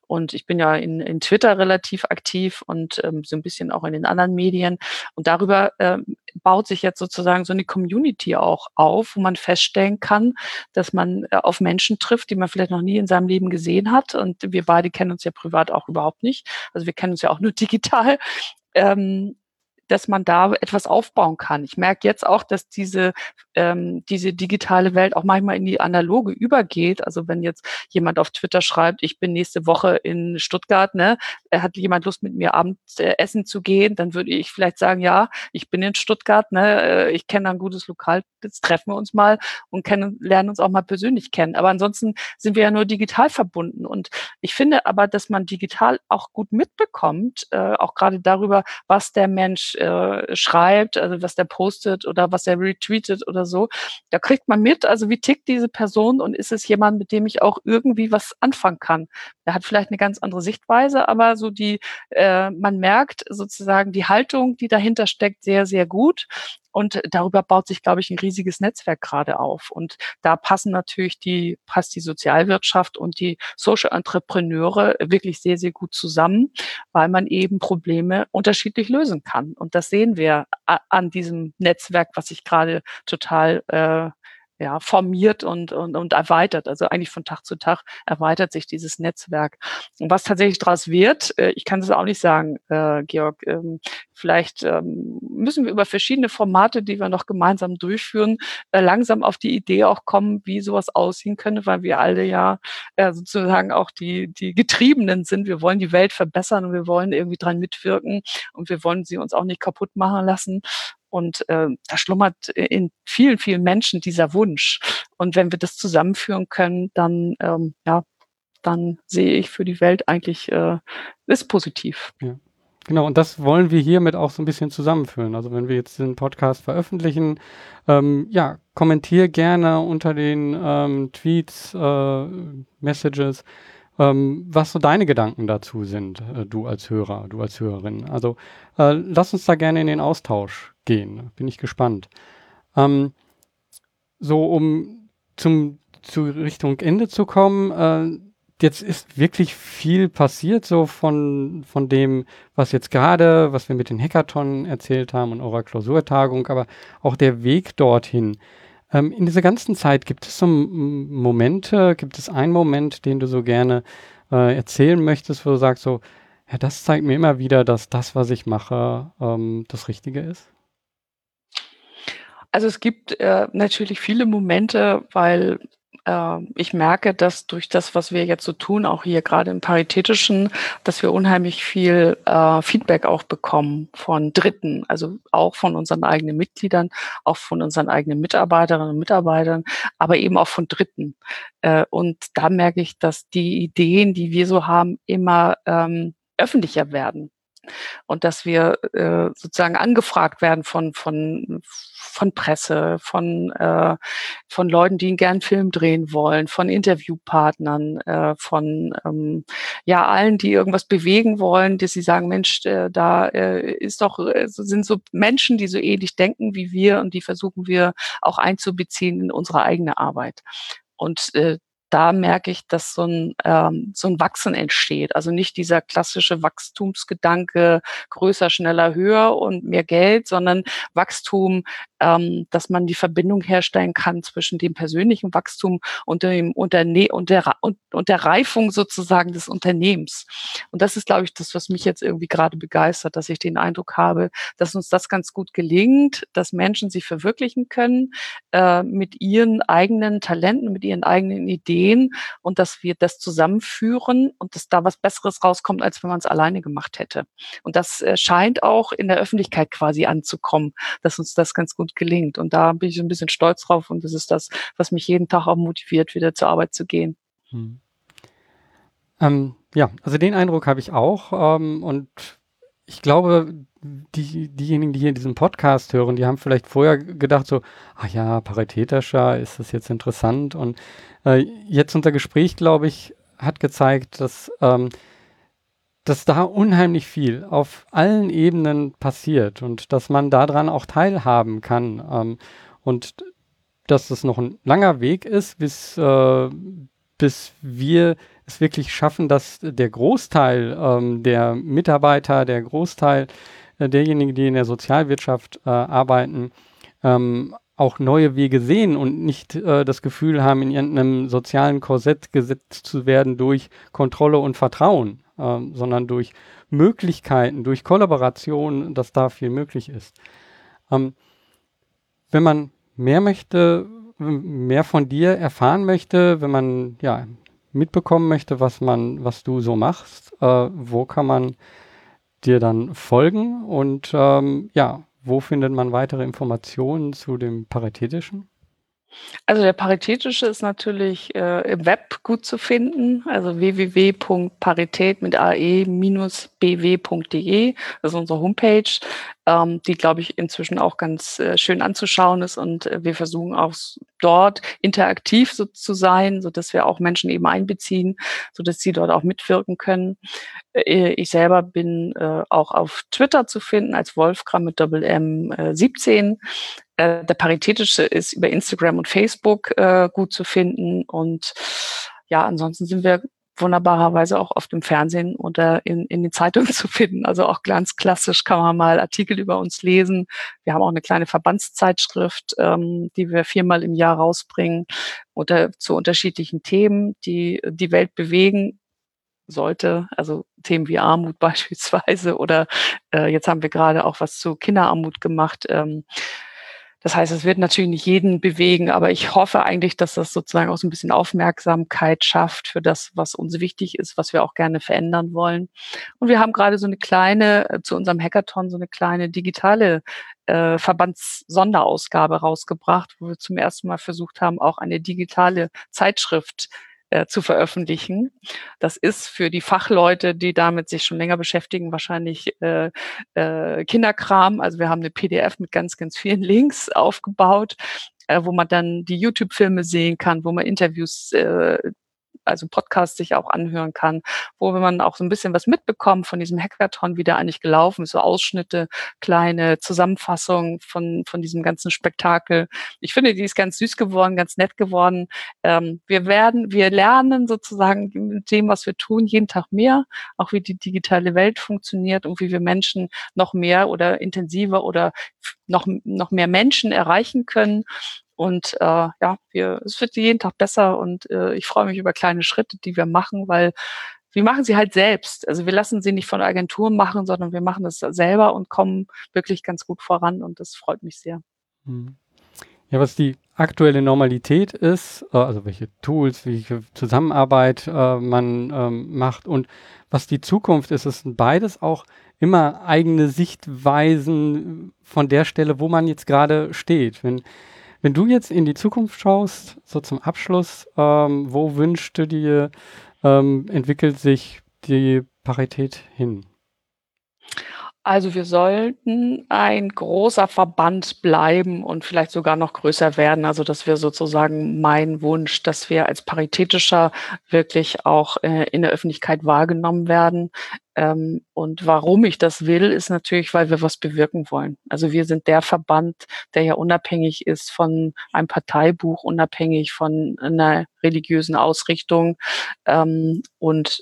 Und ich bin ja in, in Twitter relativ aktiv und ähm, so ein bisschen auch in den anderen Medien. Und darüber ähm, baut sich jetzt sozusagen so eine Community auch auf, wo man feststellen kann, dass man äh, auf Menschen trifft, die man vielleicht noch nie in seinem Leben gesehen hat. Und wir beide kennen uns ja privat auch überhaupt nicht. Also wir kennen uns ja auch nur *laughs* digital. Ähm, dass man da etwas aufbauen kann. Ich merke jetzt auch, dass diese, ähm, diese digitale Welt auch manchmal in die analoge übergeht. Also wenn jetzt jemand auf Twitter schreibt, ich bin nächste Woche in Stuttgart, ne, hat jemand Lust mit mir abends äh, essen zu gehen, dann würde ich vielleicht sagen, ja, ich bin in Stuttgart, ne, äh, ich kenne ein gutes Lokal, jetzt treffen wir uns mal und kennen, lernen uns auch mal persönlich kennen. Aber ansonsten sind wir ja nur digital verbunden. Und ich finde aber, dass man digital auch gut mitbekommt, äh, auch gerade darüber, was der Mensch äh, schreibt, also was der postet oder was er retweetet oder so. Da kriegt man mit, also wie tickt diese Person und ist es jemand, mit dem ich auch irgendwie was anfangen kann. Der hat vielleicht eine ganz andere Sichtweise, aber so die, äh, man merkt sozusagen die Haltung, die dahinter steckt, sehr, sehr gut. Und darüber baut sich, glaube ich, ein riesiges Netzwerk gerade auf. Und da passen natürlich die, passt die Sozialwirtschaft und die Social Entrepreneure wirklich sehr, sehr gut zusammen, weil man eben Probleme unterschiedlich lösen kann. Und das sehen wir an diesem Netzwerk, was sich gerade total äh, ja, formiert und, und, und erweitert. Also eigentlich von Tag zu Tag erweitert sich dieses Netzwerk. Und was tatsächlich daraus wird, äh, ich kann es auch nicht sagen, äh, Georg. Ähm, vielleicht ähm, müssen wir über verschiedene Formate, die wir noch gemeinsam durchführen, äh, langsam auf die Idee auch kommen, wie sowas aussehen könnte, weil wir alle ja äh, sozusagen auch die, die Getriebenen sind. Wir wollen die Welt verbessern und wir wollen irgendwie dran mitwirken und wir wollen sie uns auch nicht kaputt machen lassen. Und äh, da schlummert in vielen, vielen Menschen dieser Wunsch. Und wenn wir das zusammenführen können, dann, ähm, ja, dann sehe ich für die Welt eigentlich, äh, ist positiv. Ja. Genau, und das wollen wir hiermit auch so ein bisschen zusammenführen. Also wenn wir jetzt den Podcast veröffentlichen, ähm, ja, kommentier gerne unter den ähm, Tweets, äh, Messages, ähm, was so deine Gedanken dazu sind, äh, du als Hörer, du als Hörerin. Also äh, lass uns da gerne in den Austausch gehen. Bin ich gespannt. Ähm, so, um zum zu Richtung Ende zu kommen, äh, jetzt ist wirklich viel passiert, so von, von dem, was jetzt gerade, was wir mit den Hackathon erzählt haben und eurer Klausurtagung, aber auch der Weg dorthin. Ähm, in dieser ganzen Zeit gibt es so Momente, gibt es einen Moment, den du so gerne äh, erzählen möchtest, wo du sagst so, ja, das zeigt mir immer wieder, dass das, was ich mache, ähm, das Richtige ist? Also es gibt äh, natürlich viele Momente, weil ich merke, dass durch das, was wir jetzt so tun, auch hier gerade im Paritätischen, dass wir unheimlich viel äh, Feedback auch bekommen von Dritten, also auch von unseren eigenen Mitgliedern, auch von unseren eigenen Mitarbeiterinnen und Mitarbeitern, aber eben auch von Dritten. Äh, und da merke ich, dass die Ideen, die wir so haben, immer ähm, öffentlicher werden und dass wir äh, sozusagen angefragt werden von von von Presse, von äh, von Leuten, die einen gern Film drehen wollen, von Interviewpartnern, äh, von ähm, ja allen, die irgendwas bewegen wollen, dass sie sagen, Mensch, äh, da äh, ist doch äh, sind so Menschen, die so ähnlich denken wie wir und die versuchen wir auch einzubeziehen in unsere eigene Arbeit. Und äh, da merke ich, dass so ein, ähm, so ein Wachsen entsteht. Also nicht dieser klassische Wachstumsgedanke, größer, schneller, höher und mehr Geld, sondern Wachstum, ähm, dass man die Verbindung herstellen kann zwischen dem persönlichen Wachstum und, dem Unterne und, der, und, und der Reifung sozusagen des Unternehmens. Und das ist, glaube ich, das, was mich jetzt irgendwie gerade begeistert, dass ich den Eindruck habe, dass uns das ganz gut gelingt, dass Menschen sich verwirklichen können äh, mit ihren eigenen Talenten, mit ihren eigenen Ideen Ideen und dass wir das zusammenführen und dass da was Besseres rauskommt, als wenn man es alleine gemacht hätte. Und das äh, scheint auch in der Öffentlichkeit quasi anzukommen, dass uns das ganz gut gelingt. Und da bin ich so ein bisschen stolz drauf und das ist das, was mich jeden Tag auch motiviert, wieder zur Arbeit zu gehen. Hm. Ähm, ja, also den Eindruck habe ich auch. Ähm, und ich glaube, die, diejenigen, die hier diesen Podcast hören, die haben vielleicht vorher gedacht so, ach ja, paritätischer, ist das jetzt interessant? Und äh, jetzt unser Gespräch, glaube ich, hat gezeigt, dass, ähm, dass da unheimlich viel auf allen Ebenen passiert und dass man daran auch teilhaben kann. Ähm, und dass es noch ein langer Weg ist, bis, äh, bis wir es wirklich schaffen, dass der Großteil ähm, der Mitarbeiter, der Großteil äh, derjenigen, die in der Sozialwirtschaft äh, arbeiten, ähm, auch neue Wege sehen und nicht äh, das Gefühl haben, in irgendeinem sozialen Korsett gesetzt zu werden durch Kontrolle und Vertrauen, äh, sondern durch Möglichkeiten, durch Kollaboration, dass da viel möglich ist. Ähm, wenn man mehr möchte, mehr von dir erfahren möchte, wenn man ja mitbekommen möchte, was man, was du so machst, äh, wo kann man dir dann folgen? Und ähm, ja, wo findet man weitere Informationen zu dem Paritätischen? Also der Paritätische ist natürlich äh, im Web gut zu finden, also www.parität mit ae-bw.de, das ist unsere Homepage, ähm, die, glaube ich, inzwischen auch ganz äh, schön anzuschauen ist und äh, wir versuchen auch dort interaktiv so zu sein, so dass wir auch Menschen eben einbeziehen, so dass sie dort auch mitwirken können. Äh, ich selber bin äh, auch auf Twitter zu finden als Wolfgram mit Doppel M 17. Äh, der Paritätische ist über Instagram und Facebook äh, gut zu finden. Und ja, ansonsten sind wir wunderbarerweise auch oft im Fernsehen oder in, in den Zeitungen *laughs* zu finden. Also auch ganz klassisch kann man mal Artikel über uns lesen. Wir haben auch eine kleine Verbandszeitschrift, ähm, die wir viermal im Jahr rausbringen oder zu unterschiedlichen Themen, die die Welt bewegen sollte, also Themen wie Armut *laughs* beispielsweise oder äh, jetzt haben wir gerade auch was zu Kinderarmut gemacht. Ähm, das heißt, es wird natürlich nicht jeden bewegen, aber ich hoffe eigentlich, dass das sozusagen auch so ein bisschen Aufmerksamkeit schafft für das, was uns wichtig ist, was wir auch gerne verändern wollen. Und wir haben gerade so eine kleine, äh, zu unserem Hackathon, so eine kleine digitale äh, Verbandssonderausgabe rausgebracht, wo wir zum ersten Mal versucht haben, auch eine digitale Zeitschrift äh, zu veröffentlichen. Das ist für die Fachleute, die damit sich schon länger beschäftigen, wahrscheinlich äh, äh, Kinderkram. Also wir haben eine PDF mit ganz, ganz vielen *laughs* Links aufgebaut, äh, wo man dann die YouTube-Filme sehen kann, wo man Interviews äh, also Podcast sich auch anhören kann, wo man auch so ein bisschen was mitbekommt von diesem Hackathon, wie der eigentlich gelaufen ist, so Ausschnitte, kleine Zusammenfassungen von, von diesem ganzen Spektakel. Ich finde, die ist ganz süß geworden, ganz nett geworden. Ähm, wir werden, wir lernen sozusagen mit dem, was wir tun, jeden Tag mehr, auch wie die digitale Welt funktioniert und wie wir Menschen noch mehr oder intensiver oder noch, noch mehr Menschen erreichen können. Und äh, ja, wir, es wird jeden Tag besser und äh, ich freue mich über kleine Schritte, die wir machen, weil wir machen sie halt selbst. Also wir lassen sie nicht von Agenturen machen, sondern wir machen das selber und kommen wirklich ganz gut voran und das freut mich sehr. Mhm. Ja, was die aktuelle Normalität ist, äh, also welche Tools, welche Zusammenarbeit äh, man ähm, macht und was die Zukunft ist, ist beides auch immer eigene Sichtweisen von der Stelle, wo man jetzt gerade steht. Wenn wenn du jetzt in die Zukunft schaust, so zum Abschluss, ähm, wo wünschst du dir, ähm, entwickelt sich die Parität hin? Also wir sollten ein großer Verband bleiben und vielleicht sogar noch größer werden. Also das wäre sozusagen mein Wunsch, dass wir als paritätischer wirklich auch äh, in der Öffentlichkeit wahrgenommen werden. Ähm, und warum ich das will, ist natürlich, weil wir was bewirken wollen. Also wir sind der Verband, der ja unabhängig ist von einem Parteibuch, unabhängig von einer religiösen Ausrichtung. Ähm, und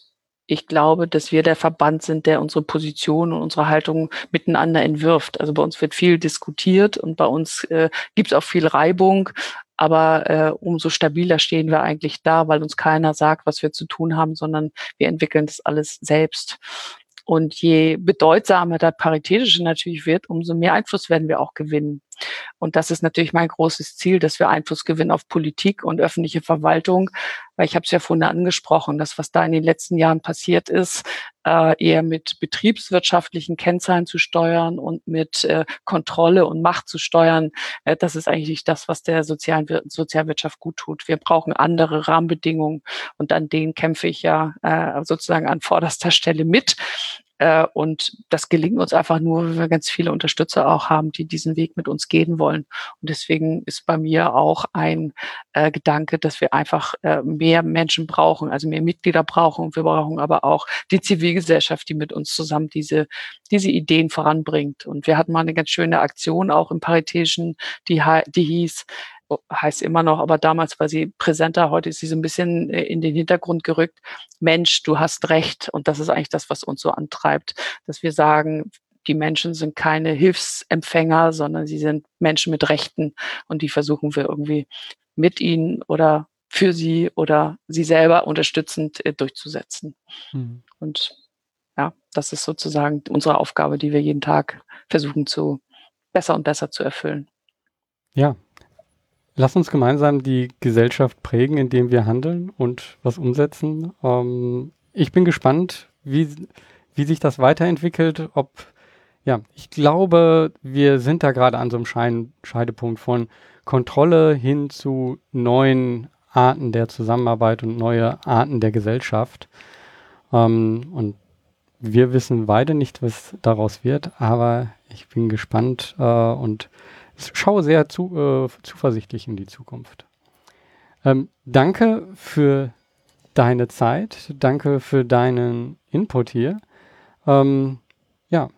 ich glaube, dass wir der Verband sind, der unsere Position und unsere Haltung miteinander entwirft. Also bei uns wird viel diskutiert und bei uns äh, gibt es auch viel Reibung, aber äh, umso stabiler stehen wir eigentlich da, weil uns keiner sagt, was wir zu tun haben, sondern wir entwickeln das alles selbst. Und je bedeutsamer das Paritätische natürlich wird, umso mehr Einfluss werden wir auch gewinnen. Und das ist natürlich mein großes Ziel, dass wir Einfluss gewinnen auf Politik und öffentliche Verwaltung, weil ich habe es ja vorhin angesprochen, dass was da in den letzten Jahren passiert ist, äh, eher mit betriebswirtschaftlichen Kennzahlen zu steuern und mit äh, Kontrolle und Macht zu steuern, äh, das ist eigentlich das, was der sozialen Sozialwirtschaft gut tut. Wir brauchen andere Rahmenbedingungen und an denen kämpfe ich ja äh, sozusagen an vorderster Stelle mit. Äh, und das gelingt uns einfach nur, wenn wir ganz viele Unterstützer auch haben, die diesen Weg mit uns gehen wollen. Und deswegen ist bei mir auch ein äh, Gedanke, dass wir einfach äh, mehr Menschen brauchen, also mehr Mitglieder brauchen. Und wir brauchen aber auch die Zivilgesellschaft, die mit uns zusammen diese, diese Ideen voranbringt. Und wir hatten mal eine ganz schöne Aktion auch im Paritätischen, die, die hieß, heißt immer noch, aber damals war sie präsenter, heute ist sie so ein bisschen äh, in den Hintergrund gerückt. Mensch, du hast recht. Und das ist eigentlich das, was uns so antreibt, dass wir sagen, die Menschen sind keine Hilfsempfänger, sondern sie sind Menschen mit Rechten und die versuchen wir irgendwie mit ihnen oder für sie oder sie selber unterstützend äh, durchzusetzen. Mhm. Und ja, das ist sozusagen unsere Aufgabe, die wir jeden Tag versuchen zu besser und besser zu erfüllen. Ja, Lass uns gemeinsam die Gesellschaft prägen, indem wir handeln und was umsetzen. Ähm, ich bin gespannt, wie, wie sich das weiterentwickelt. Ob, ja, ich glaube, wir sind da gerade an so einem Schein Scheidepunkt von Kontrolle hin zu neuen Arten der Zusammenarbeit und neue Arten der Gesellschaft. Ähm, und wir wissen beide nicht, was daraus wird, aber ich bin gespannt äh, und schaue sehr zu, äh, zuversichtlich in die Zukunft. Ähm, danke für deine Zeit, danke für deinen Input hier. Ähm, ja,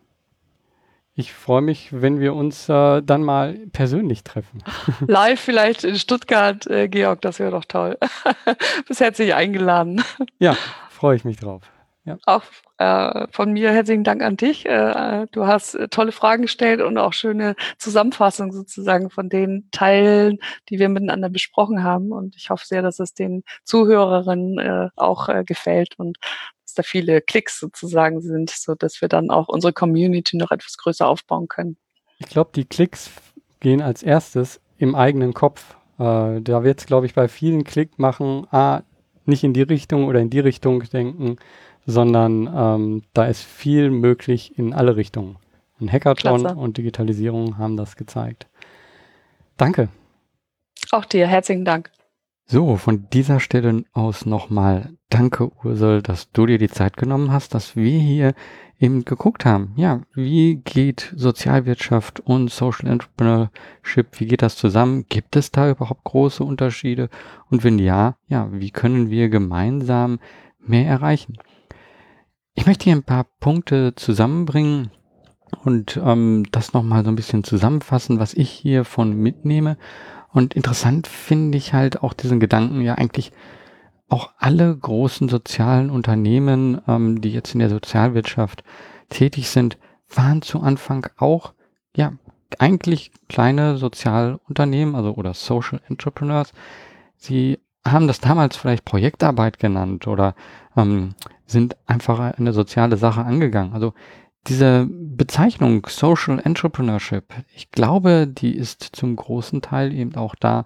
ich freue mich, wenn wir uns äh, dann mal persönlich treffen. *laughs* Live vielleicht in Stuttgart, äh, Georg, das wäre doch toll. *laughs* Bist herzlich eingeladen. Ja, freue ich mich drauf. Ja. Auch äh, von mir herzlichen Dank an dich. Äh, du hast äh, tolle Fragen gestellt und auch schöne Zusammenfassungen sozusagen von den Teilen, die wir miteinander besprochen haben. Und ich hoffe sehr, dass es den Zuhörerinnen äh, auch äh, gefällt und dass da viele Klicks sozusagen sind, so dass wir dann auch unsere Community noch etwas größer aufbauen können. Ich glaube, die Klicks gehen als erstes im eigenen Kopf. Äh, da wird es, glaube ich, bei vielen Klick machen, ah, nicht in die Richtung oder in die Richtung denken sondern ähm, da ist viel möglich in alle Richtungen. Und Hackathon Klasse. und Digitalisierung haben das gezeigt. Danke. Auch dir, herzlichen Dank. So, von dieser Stelle aus nochmal danke, Ursel, dass du dir die Zeit genommen hast, dass wir hier eben geguckt haben. Ja, wie geht Sozialwirtschaft und Social Entrepreneurship, wie geht das zusammen? Gibt es da überhaupt große Unterschiede? Und wenn ja, ja, wie können wir gemeinsam mehr erreichen? Ich möchte hier ein paar Punkte zusammenbringen und ähm, das nochmal so ein bisschen zusammenfassen, was ich hier von mitnehme. Und interessant finde ich halt auch diesen Gedanken, ja eigentlich auch alle großen sozialen Unternehmen, ähm, die jetzt in der Sozialwirtschaft tätig sind, waren zu Anfang auch, ja, eigentlich kleine Sozialunternehmen, also oder Social Entrepreneurs. Sie haben das damals vielleicht Projektarbeit genannt oder ähm, sind einfach eine soziale Sache angegangen. Also diese Bezeichnung Social Entrepreneurship, ich glaube, die ist zum großen Teil eben auch da,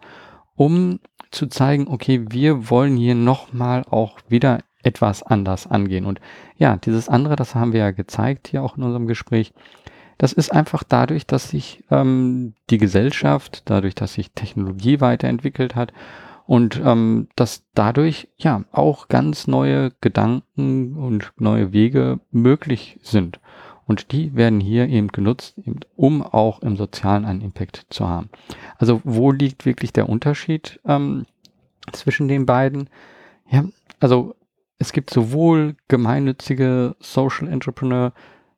um zu zeigen, okay, wir wollen hier nochmal auch wieder etwas anders angehen. Und ja, dieses andere, das haben wir ja gezeigt hier auch in unserem Gespräch, das ist einfach dadurch, dass sich ähm, die Gesellschaft, dadurch, dass sich Technologie weiterentwickelt hat und ähm, dass dadurch ja auch ganz neue Gedanken und neue Wege möglich sind. Und die werden hier eben genutzt, eben, um auch im Sozialen einen Impact zu haben. Also wo liegt wirklich der Unterschied ähm, zwischen den beiden? Ja, also es gibt sowohl gemeinnützige Social Entrepreneur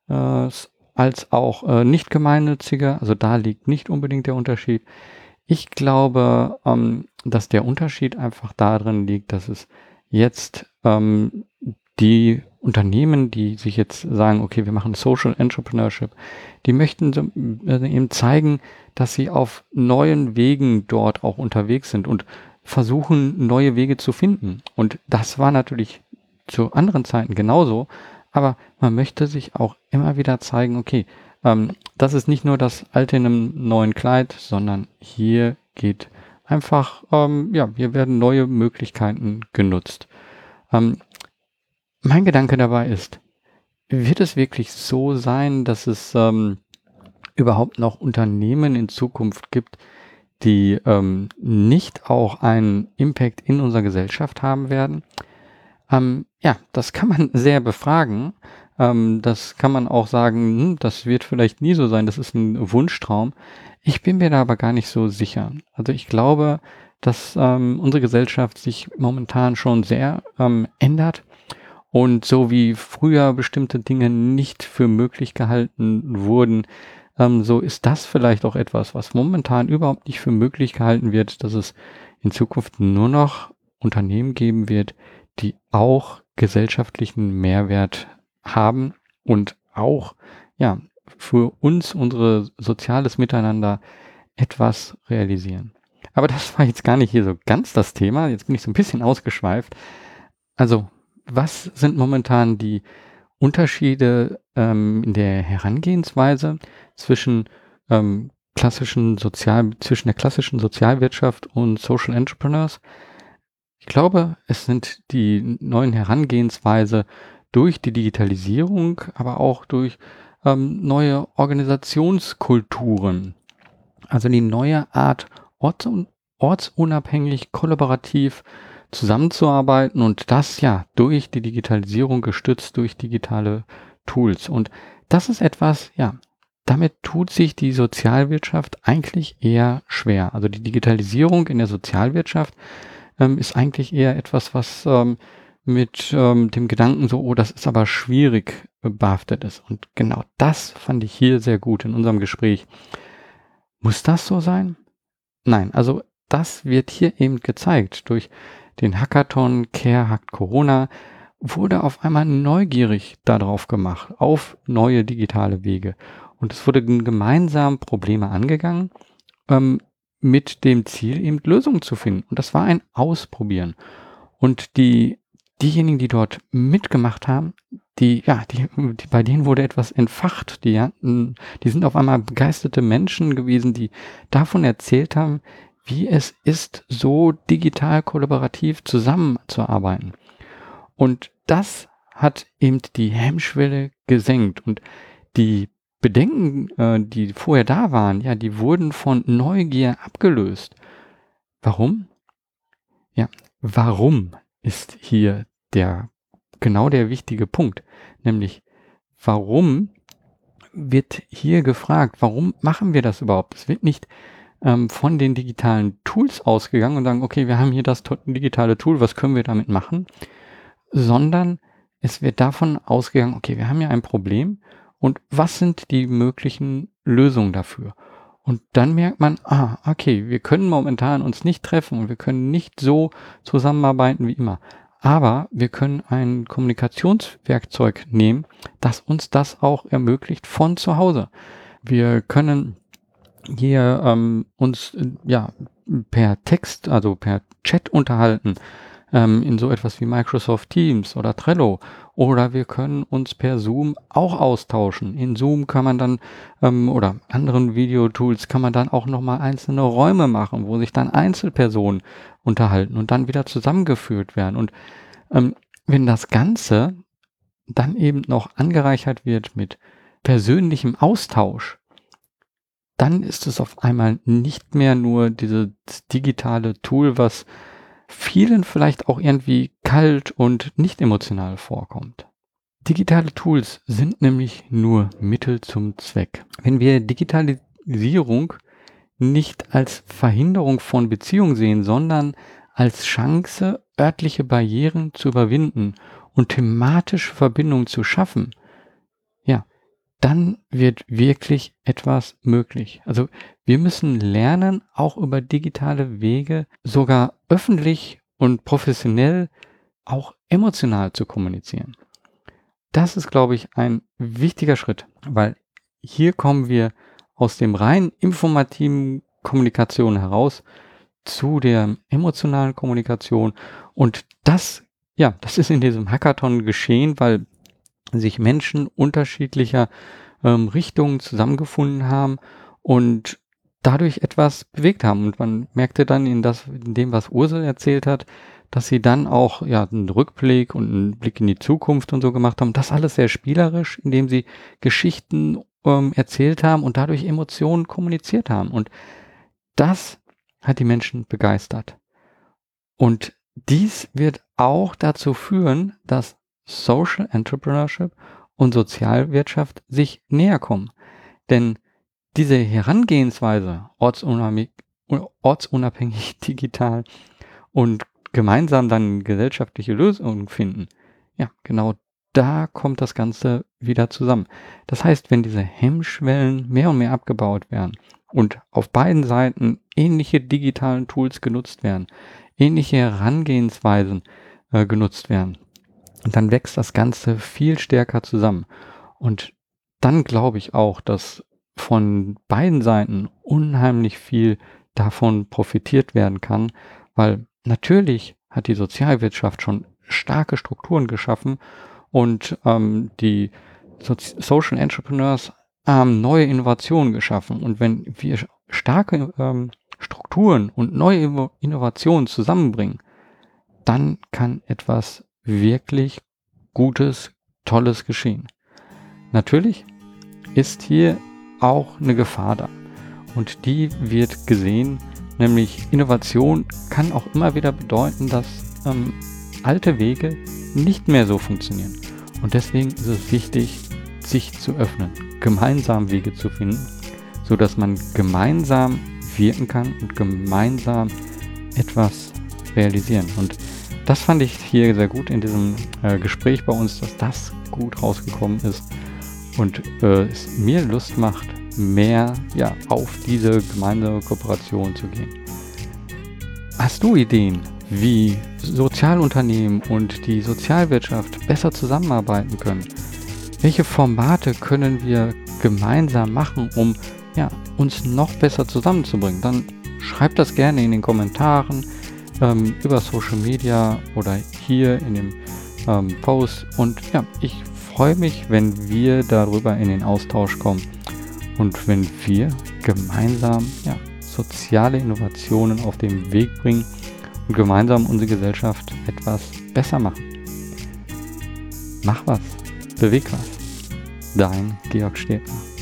äh, als auch äh, nicht gemeinnützige. Also da liegt nicht unbedingt der Unterschied. Ich glaube, ähm, dass der Unterschied einfach darin liegt, dass es jetzt ähm, die Unternehmen, die sich jetzt sagen, okay, wir machen Social Entrepreneurship, die möchten so, äh, eben zeigen, dass sie auf neuen Wegen dort auch unterwegs sind und versuchen, neue Wege zu finden. Und das war natürlich zu anderen Zeiten genauso, aber man möchte sich auch immer wieder zeigen, okay, ähm, das ist nicht nur das alte in einem neuen Kleid, sondern hier geht einfach, ähm, ja, hier werden neue Möglichkeiten genutzt. Ähm, mein Gedanke dabei ist, wird es wirklich so sein, dass es ähm, überhaupt noch Unternehmen in Zukunft gibt, die ähm, nicht auch einen Impact in unserer Gesellschaft haben werden? Ähm, ja, das kann man *laughs* sehr befragen. Ähm, das kann man auch sagen, hm, das wird vielleicht nie so sein, das ist ein Wunschtraum. Ich bin mir da aber gar nicht so sicher. Also ich glaube, dass ähm, unsere Gesellschaft sich momentan schon sehr ähm, ändert. Und so wie früher bestimmte Dinge nicht für möglich gehalten wurden, ähm, so ist das vielleicht auch etwas, was momentan überhaupt nicht für möglich gehalten wird, dass es in Zukunft nur noch Unternehmen geben wird, die auch gesellschaftlichen Mehrwert haben und auch ja für uns unsere soziales Miteinander etwas realisieren. Aber das war jetzt gar nicht hier so ganz das Thema. Jetzt bin ich so ein bisschen ausgeschweift. Also, was sind momentan die Unterschiede ähm, in der Herangehensweise zwischen ähm, klassischen Sozial, zwischen der klassischen Sozialwirtschaft und Social Entrepreneurs? Ich glaube, es sind die neuen Herangehensweise durch die Digitalisierung, aber auch durch ähm, neue Organisationskulturen. Also die neue Art, orts ortsunabhängig, kollaborativ zusammenzuarbeiten und das ja durch die Digitalisierung gestützt durch digitale Tools. Und das ist etwas, ja, damit tut sich die Sozialwirtschaft eigentlich eher schwer. Also die Digitalisierung in der Sozialwirtschaft ähm, ist eigentlich eher etwas, was ähm, mit ähm, dem Gedanken so, oh, das ist aber schwierig behaftet ist. Und genau das fand ich hier sehr gut in unserem Gespräch. Muss das so sein? Nein, also das wird hier eben gezeigt durch den Hackathon Care Hackt Corona, wurde auf einmal neugierig darauf gemacht, auf neue digitale Wege. Und es wurden gemeinsam Probleme angegangen, ähm, mit dem Ziel, eben Lösungen zu finden. Und das war ein Ausprobieren. Und die, diejenigen, die dort mitgemacht haben, die, ja, die, die, bei denen wurde etwas entfacht. Die hatten, die sind auf einmal begeisterte Menschen gewesen, die davon erzählt haben, wie es ist, so digital kollaborativ zusammenzuarbeiten. Und das hat eben die Hemmschwelle gesenkt und die Bedenken, äh, die vorher da waren, ja, die wurden von Neugier abgelöst. Warum? Ja, warum ist hier der genau der wichtige Punkt, nämlich warum wird hier gefragt, warum machen wir das überhaupt? Es wird nicht ähm, von den digitalen Tools ausgegangen und sagen, okay, wir haben hier das digitale Tool, was können wir damit machen? Sondern es wird davon ausgegangen, okay, wir haben ja ein Problem und was sind die möglichen Lösungen dafür? Und dann merkt man, ah, okay, wir können momentan uns nicht treffen und wir können nicht so zusammenarbeiten wie immer. Aber wir können ein Kommunikationswerkzeug nehmen, das uns das auch ermöglicht von zu Hause. Wir können hier ähm, uns äh, ja per Text, also per Chat unterhalten ähm, in so etwas wie Microsoft Teams oder Trello. Oder wir können uns per Zoom auch austauschen. In Zoom kann man dann ähm, oder anderen Videotools kann man dann auch nochmal einzelne Räume machen, wo sich dann Einzelpersonen unterhalten und dann wieder zusammengeführt werden. Und ähm, wenn das Ganze dann eben noch angereichert wird mit persönlichem Austausch, dann ist es auf einmal nicht mehr nur dieses digitale Tool, was vielen vielleicht auch irgendwie kalt und nicht emotional vorkommt. Digitale Tools sind nämlich nur Mittel zum Zweck. Wenn wir Digitalisierung nicht als Verhinderung von Beziehungen sehen, sondern als Chance, örtliche Barrieren zu überwinden und thematische Verbindungen zu schaffen, ja, dann wird wirklich etwas möglich. Also wir müssen lernen, auch über digitale Wege sogar öffentlich und professionell auch emotional zu kommunizieren. Das ist, glaube ich, ein wichtiger Schritt, weil hier kommen wir aus dem rein informativen Kommunikation heraus zu der emotionalen Kommunikation. Und das, ja, das ist in diesem Hackathon geschehen, weil sich Menschen unterschiedlicher ähm, Richtungen zusammengefunden haben und dadurch etwas bewegt haben. Und man merkte dann in, das, in dem, was Ursel erzählt hat, dass sie dann auch ja, einen Rückblick und einen Blick in die Zukunft und so gemacht haben. Das alles sehr spielerisch, indem sie Geschichten ähm, erzählt haben und dadurch Emotionen kommuniziert haben. Und das hat die Menschen begeistert. Und dies wird auch dazu führen, dass Social Entrepreneurship und Sozialwirtschaft sich näher kommen. Denn diese Herangehensweise, ortsunabhängig, ortsunabhängig *laughs* digital und gemeinsam dann gesellschaftliche Lösungen finden, ja, genau da kommt das Ganze wieder zusammen. Das heißt, wenn diese Hemmschwellen mehr und mehr abgebaut werden und auf beiden Seiten ähnliche digitalen Tools genutzt werden, ähnliche Herangehensweisen äh, genutzt werden, dann wächst das Ganze viel stärker zusammen. Und dann glaube ich auch, dass von beiden Seiten unheimlich viel davon profitiert werden kann, weil natürlich hat die Sozialwirtschaft schon starke Strukturen geschaffen und ähm, die so Social Entrepreneurs haben neue Innovationen geschaffen. Und wenn wir starke ähm, Strukturen und neue Innovationen zusammenbringen, dann kann etwas wirklich Gutes, Tolles geschehen. Natürlich ist hier auch eine Gefahr da. Und die wird gesehen, nämlich Innovation kann auch immer wieder bedeuten, dass ähm, alte Wege nicht mehr so funktionieren. Und deswegen ist es wichtig, sich zu öffnen, gemeinsam Wege zu finden, so dass man gemeinsam wirken kann und gemeinsam etwas realisieren. Und das fand ich hier sehr gut in diesem äh, Gespräch bei uns, dass das gut rausgekommen ist und äh, es mir Lust macht, mehr ja, auf diese gemeinsame Kooperation zu gehen. Hast du Ideen, wie Sozialunternehmen und die Sozialwirtschaft besser zusammenarbeiten können. Welche Formate können wir gemeinsam machen, um ja, uns noch besser zusammenzubringen? Dann schreibt das gerne in den Kommentaren ähm, über Social Media oder hier in dem ähm, Post. Und ja, ich freue mich, wenn wir darüber in den Austausch kommen und wenn wir gemeinsam ja, soziale Innovationen auf den Weg bringen und gemeinsam unsere Gesellschaft etwas besser machen. Mach was, beweg was. Dein Georg Stebner.